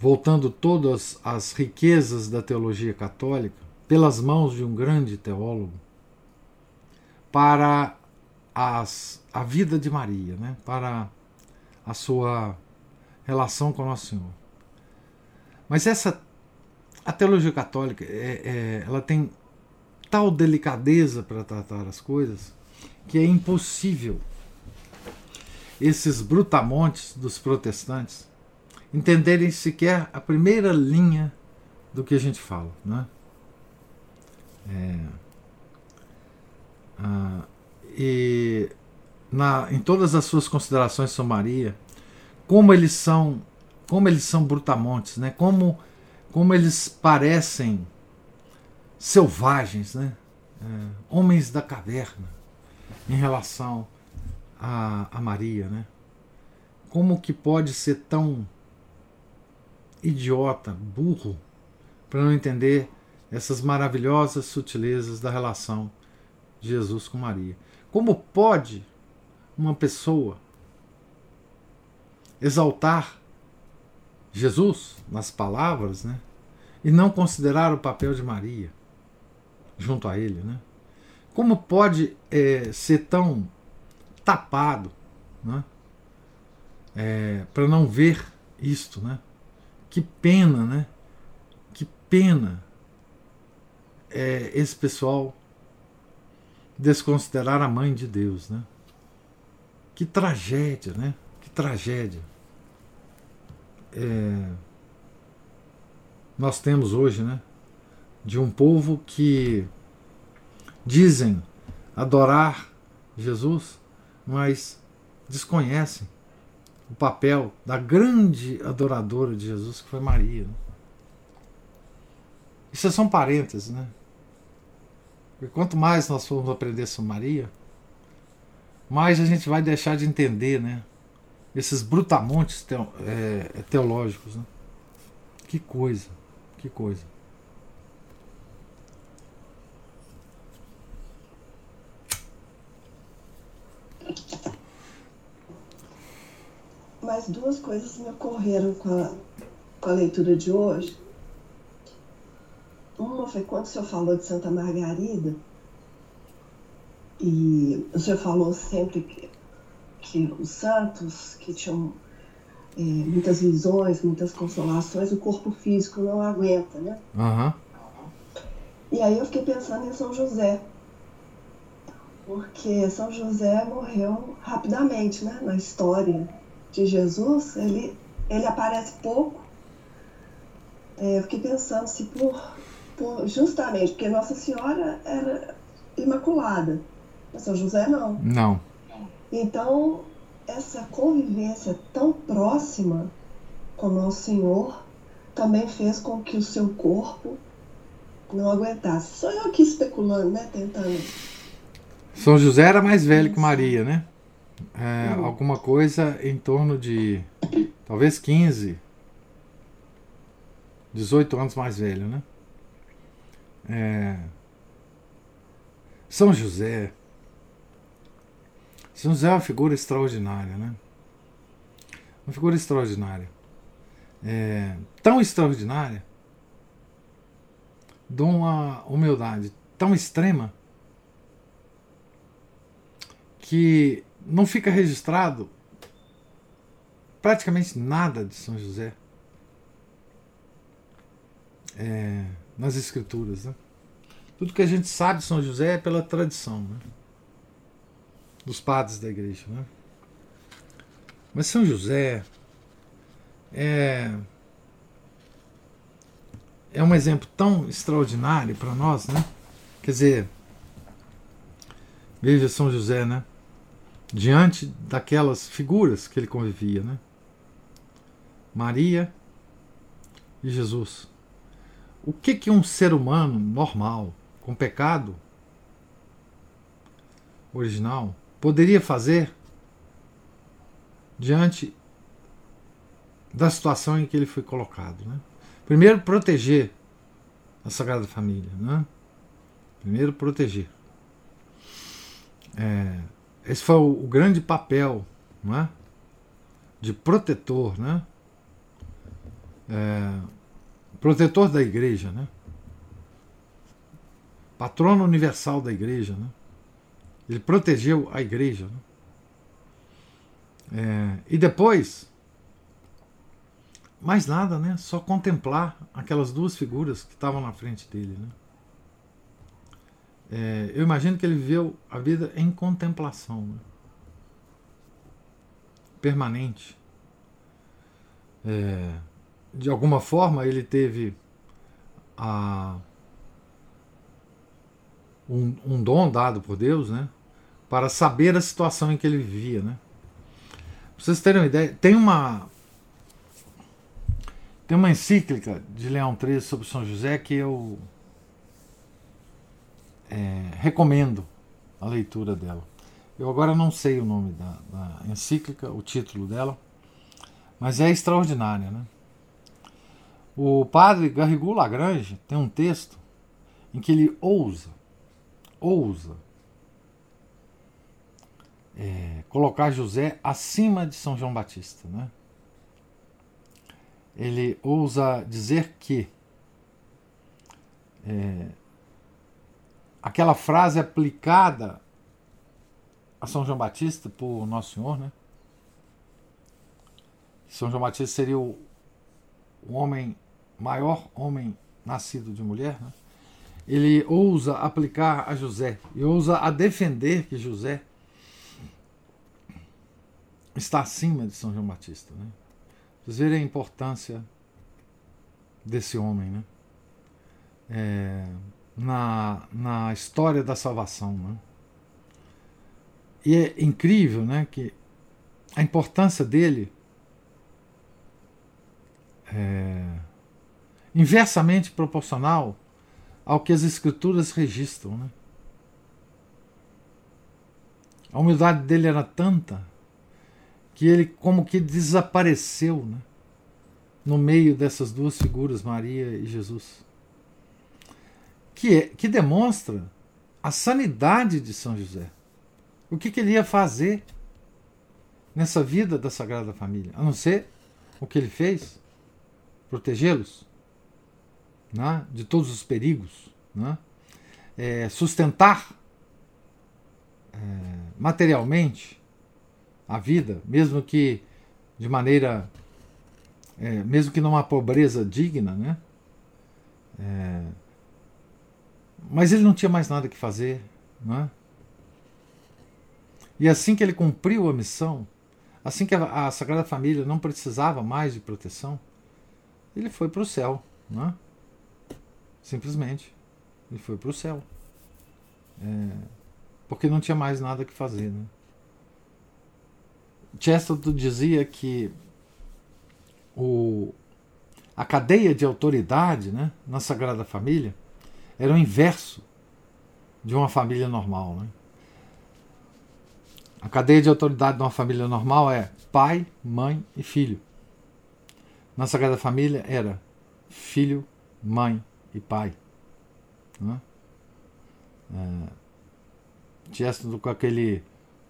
voltando todas as riquezas da teologia católica pelas mãos de um grande teólogo, para as, a vida de Maria, né? para a sua relação com Nosso Senhor. Mas essa a teologia católica é, é, ela tem tal delicadeza para tratar as coisas que é impossível esses brutamontes dos protestantes entenderem sequer a primeira linha do que a gente fala. Né? É, ah, e na, em todas as suas considerações sobre Maria, como eles são, como eles são brutamontes, né? Como, como eles parecem selvagens, né? É, homens da caverna em relação a, a Maria, né? Como que pode ser tão idiota, burro, para não entender essas maravilhosas sutilezas da relação de Jesus com Maria? Como pode uma pessoa exaltar Jesus nas palavras, né? E não considerar o papel de Maria junto a ele, né? Como pode é, ser tão tapado, né? É, para não ver isto, né? Que pena, né? Que pena é, esse pessoal desconsiderar a mãe de Deus, né? Que tragédia, né? Que tragédia. É, nós temos hoje, né? De um povo que dizem adorar Jesus, mas desconhecem o papel da grande adoradora de Jesus, que foi Maria. Né? Isso é um parênteses, né? Porque quanto mais nós formos aprender sobre Maria, mais a gente vai deixar de entender, né? Esses brutamontes é, teológicos, né? Que coisa, que coisa. Mais duas coisas me ocorreram com a, com a leitura de hoje. Uma foi quando o senhor falou de Santa Margarida, e o senhor falou sempre que, que os santos que tinham é, muitas visões, muitas consolações, o corpo físico não aguenta, né? Uhum. E aí eu fiquei pensando em São José, porque São José morreu rapidamente, né? Na história de Jesus, ele, ele aparece pouco. É, eu fiquei pensando se por, por justamente porque Nossa Senhora era imaculada, mas São José não. Não. Então essa convivência tão próxima com Nosso Senhor também fez com que o seu corpo não aguentasse. Só eu aqui especulando, né? Tentando. São José era mais velho que Maria, né? É, hum. Alguma coisa em torno de talvez 15, 18 anos mais velho, né? É, São José são José é uma figura extraordinária, né? Uma figura extraordinária. É, tão extraordinária, de uma humildade tão extrema, que não fica registrado praticamente nada de São José é, nas Escrituras. Né? Tudo que a gente sabe de São José é pela tradição. Né? Dos padres da igreja. Né? Mas São José é, é um exemplo tão extraordinário para nós, né? Quer dizer, veja São José, né? Diante daquelas figuras que ele convivia, né? Maria e Jesus. O que que um ser humano normal, com pecado original, poderia fazer diante da situação em que ele foi colocado. Né? Primeiro, proteger a Sagrada Família. Né? Primeiro, proteger. É, esse foi o, o, grande papel não é? de protetor, né? É, protetor da igreja, né? patrono universal da igreja. Né? Ele protegeu a igreja. Né? É, e depois, mais nada, né? Só contemplar aquelas duas figuras que estavam na frente dele. Né? É, eu imagino que ele viveu a vida em contemplação, né? permanente. É, de alguma forma, ele teve a, um, um dom dado por Deus, né? Para saber a situação em que ele vivia, né? Pra vocês terem uma ideia, tem uma tem uma encíclica de Leão XIII sobre São José que eu é, recomendo a leitura dela. Eu agora não sei o nome da, da encíclica, o título dela, mas é extraordinária. Né? O padre Garrigou Lagrange tem um texto em que ele ousa, ousa é, colocar José acima de São João Batista. Né? Ele ousa dizer que é, aquela frase aplicada a São João Batista por Nosso Senhor, né? São João Batista seria o, o homem maior homem nascido de mulher, né? Ele ousa aplicar a José e ousa a defender que José está acima de São João Batista. Né? Vocês verem a importância desse homem né? É, na, na história da salvação. Né? E é incrível né, que a importância dele é inversamente proporcional ao que as escrituras registram. Né? A humildade dele era tanta que ele como que desapareceu né? no meio dessas duas figuras, Maria e Jesus. Que, é, que demonstra a sanidade de São José. O que, que ele ia fazer nessa vida da Sagrada Família? A não ser o que ele fez? Protegê-los né? de todos os perigos, né? é, sustentar é, materialmente a vida, mesmo que de maneira, é, mesmo que numa pobreza digna, né? É, mas ele não tinha mais nada que fazer, né? E assim que ele cumpriu a missão, assim que a, a Sagrada Família não precisava mais de proteção, ele foi para o céu. Né? Simplesmente. Ele foi para o céu. É, porque não tinha mais nada que fazer. Né? Chesterton dizia que o, a cadeia de autoridade né, na Sagrada Família era o inverso de uma família normal. Né? A cadeia de autoridade de uma família normal é pai, mãe e filho. Na Sagrada Família era filho, mãe e pai. Né? É, com aquele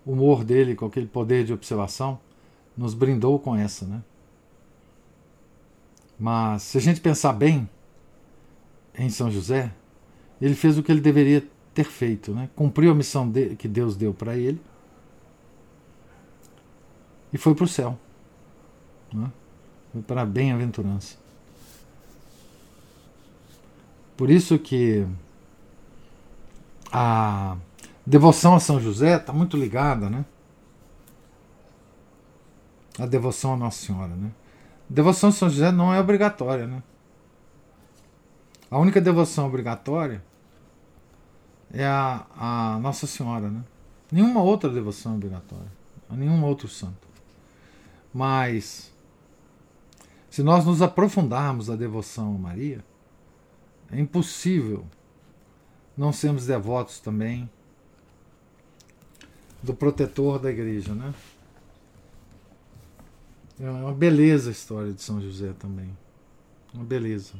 humor dele, com aquele poder de observação, nos brindou com essa. Né? Mas se a gente pensar bem em São José, ele fez o que ele deveria ter feito, né? cumpriu a missão de, que Deus deu para ele e foi para o céu. Né? Para a bem-aventurança. Por isso que a devoção a São José está muito ligada, né? A devoção a Nossa Senhora, né? devoção a São José não é obrigatória, né? A única devoção obrigatória é a, a Nossa Senhora, né? Nenhuma outra devoção é obrigatória, a nenhum outro santo. Mas, se nós nos aprofundarmos a devoção a Maria, é impossível não sermos devotos também do protetor da igreja, né? É uma beleza a história de São José também. Uma beleza.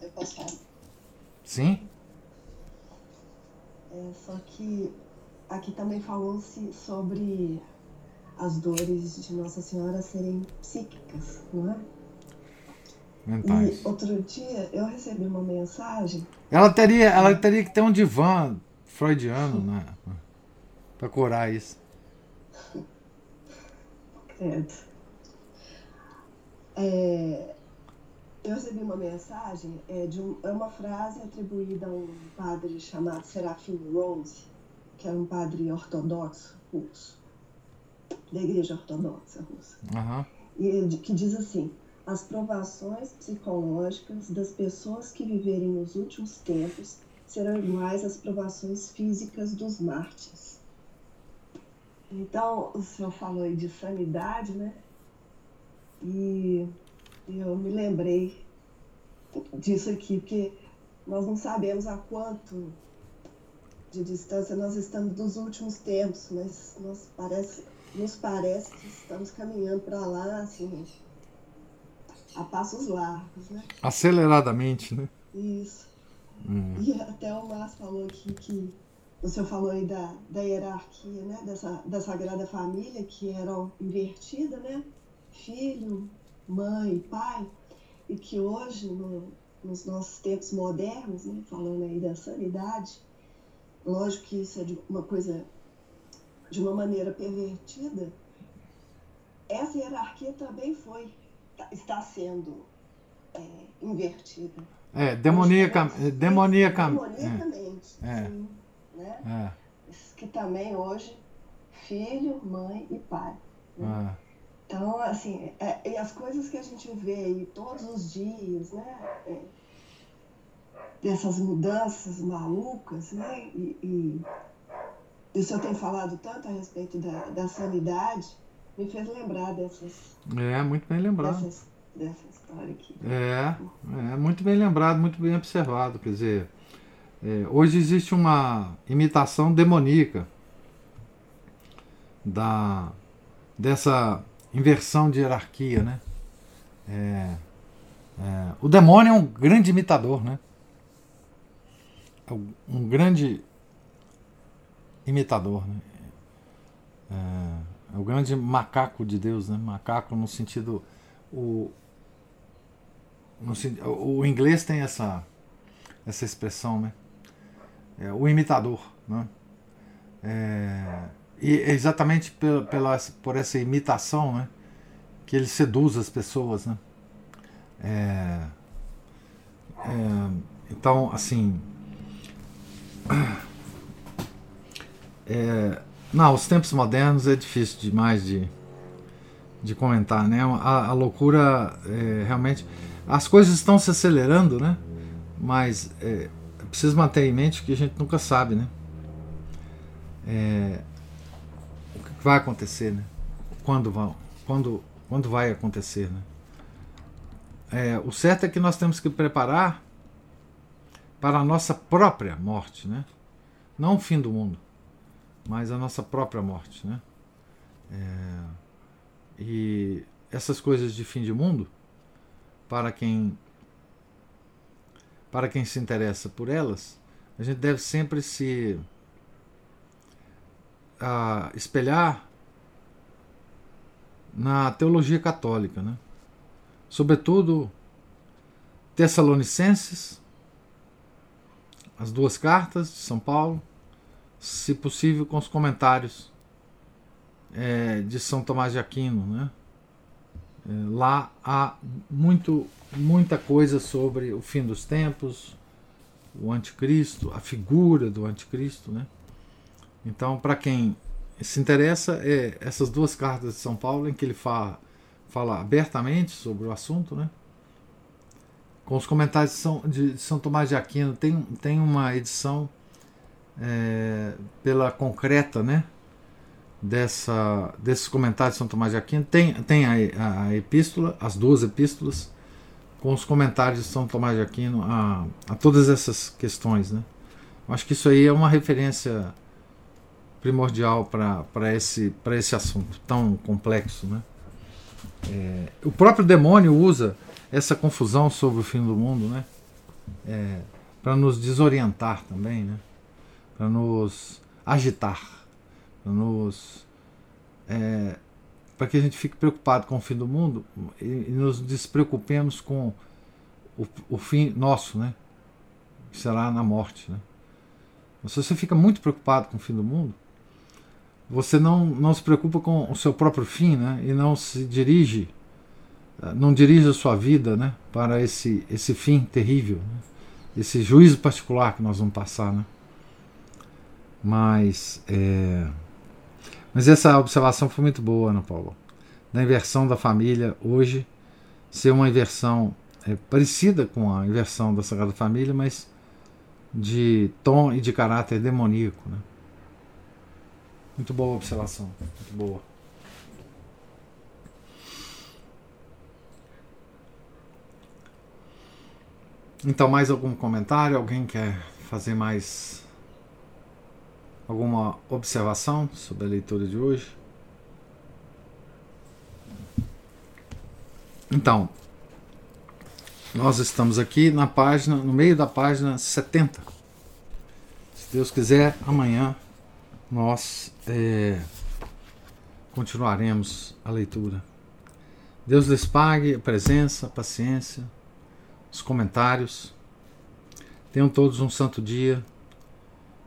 Eu posso falar? Sim? É, só que aqui também falou-se sobre as dores de Nossa Senhora serem psíquicas, não é? mentais. E outro dia eu recebi uma mensagem. Ela teria, ela teria que ter um divã freudiano, né? Pra curar isso. Credo. É, eu recebi uma mensagem, é, de um, é uma frase atribuída a um padre chamado Serafim Rose, que era um padre ortodoxo russo, da Igreja Ortodoxa Russa. Uhum. E que diz assim: as provações psicológicas das pessoas que viverem nos últimos tempos serão iguais às provações físicas dos mártires. Então, o senhor falou aí de sanidade, né? E eu me lembrei disso aqui, porque nós não sabemos a quanto de distância nós estamos dos últimos tempos, mas nós parece, nos parece que estamos caminhando para lá, assim, a passos largos, né? Aceleradamente, né? Isso. Hum. E até o Márcio falou aqui que o senhor falou aí da, da hierarquia, né? Dessa, da Sagrada Família, que era invertida, né? Filho, mãe, pai, e que hoje, no, nos nossos tempos modernos, né? Falando aí da sanidade, lógico que isso é uma coisa de uma maneira pervertida, essa hierarquia também foi, tá, está sendo é, invertida. É, demoníaca, demoníaca, demoniacamente. É. Sim, né? É. Que também hoje, filho, mãe e pai. Né? É. Então, assim, é, e as coisas que a gente vê aí todos os dias, né? É, dessas mudanças malucas, né? E, e o senhor tem falado tanto a respeito da, da sanidade, me fez lembrar dessas. É, muito bem lembrado. Dessas, dessa história aqui. É, é, muito bem lembrado, muito bem observado. Quer dizer, é, hoje existe uma imitação demoníaca da, dessa inversão de hierarquia, né? É, é, o demônio é um grande imitador, né? É um grande imitador, né? É, é, o grande macaco de Deus, né? Macaco no sentido o, no, o inglês tem essa essa expressão, né? É, o imitador, né? É, e é exatamente pela, pela, por essa imitação né, que ele seduz as pessoas. Né? É, é, então, assim. É, não, os tempos modernos é difícil demais de, de comentar, né? A, a loucura é, realmente. As coisas estão se acelerando, né? Mas é, preciso manter em mente que a gente nunca sabe, né? É, vai acontecer, né? Quando, vão, quando, quando vai acontecer, né? É, o certo é que nós temos que preparar para a nossa própria morte, né? Não o fim do mundo, mas a nossa própria morte, né? É, e essas coisas de fim de mundo, para quem para quem se interessa por elas, a gente deve sempre se a espelhar na teologia católica, né? sobretudo Tessalonicenses, as duas cartas de São Paulo, se possível com os comentários é, de São Tomás de Aquino. Né? É, lá há muito, muita coisa sobre o fim dos tempos, o anticristo, a figura do anticristo, né? Então, para quem se interessa, é essas duas cartas de São Paulo, em que ele fala, fala abertamente sobre o assunto, né? com os comentários de São, de São Tomás de Aquino. Tem, tem uma edição é, pela concreta, né? Dessa, desses comentários de São Tomás de Aquino. Tem, tem a, a epístola, as duas epístolas, com os comentários de São Tomás de Aquino a, a todas essas questões. Né? Acho que isso aí é uma referência primordial para esse, esse assunto tão complexo. Né? É, o próprio demônio usa essa confusão sobre o fim do mundo né? É, para nos desorientar também, né? Para nos agitar, para nos. É, para que a gente fique preocupado com o fim do mundo e, e nos despreocupemos com o, o fim nosso, né? Será na morte, né? Se você fica muito preocupado com o fim do mundo, você não, não se preocupa com o seu próprio fim, né? E não se dirige, eh, não dirige a sua vida, né? Para esse, esse fim terrível, né? esse juízo particular que nós vamos passar, né? Mas, é... mas essa observação foi muito boa, Ana Paula, da inversão da família hoje ser uma inversão é, parecida com a inversão da Sagrada Família, mas de tom e de caráter demoníaco, né? Muito boa observação, muito boa. Então, mais algum comentário? Alguém quer fazer mais alguma observação sobre a leitura de hoje? Então, nós estamos aqui na página, no meio da página 70. Se Deus quiser, amanhã nós é, continuaremos a leitura. Deus lhes pague a presença, a paciência, os comentários. Tenham todos um santo dia.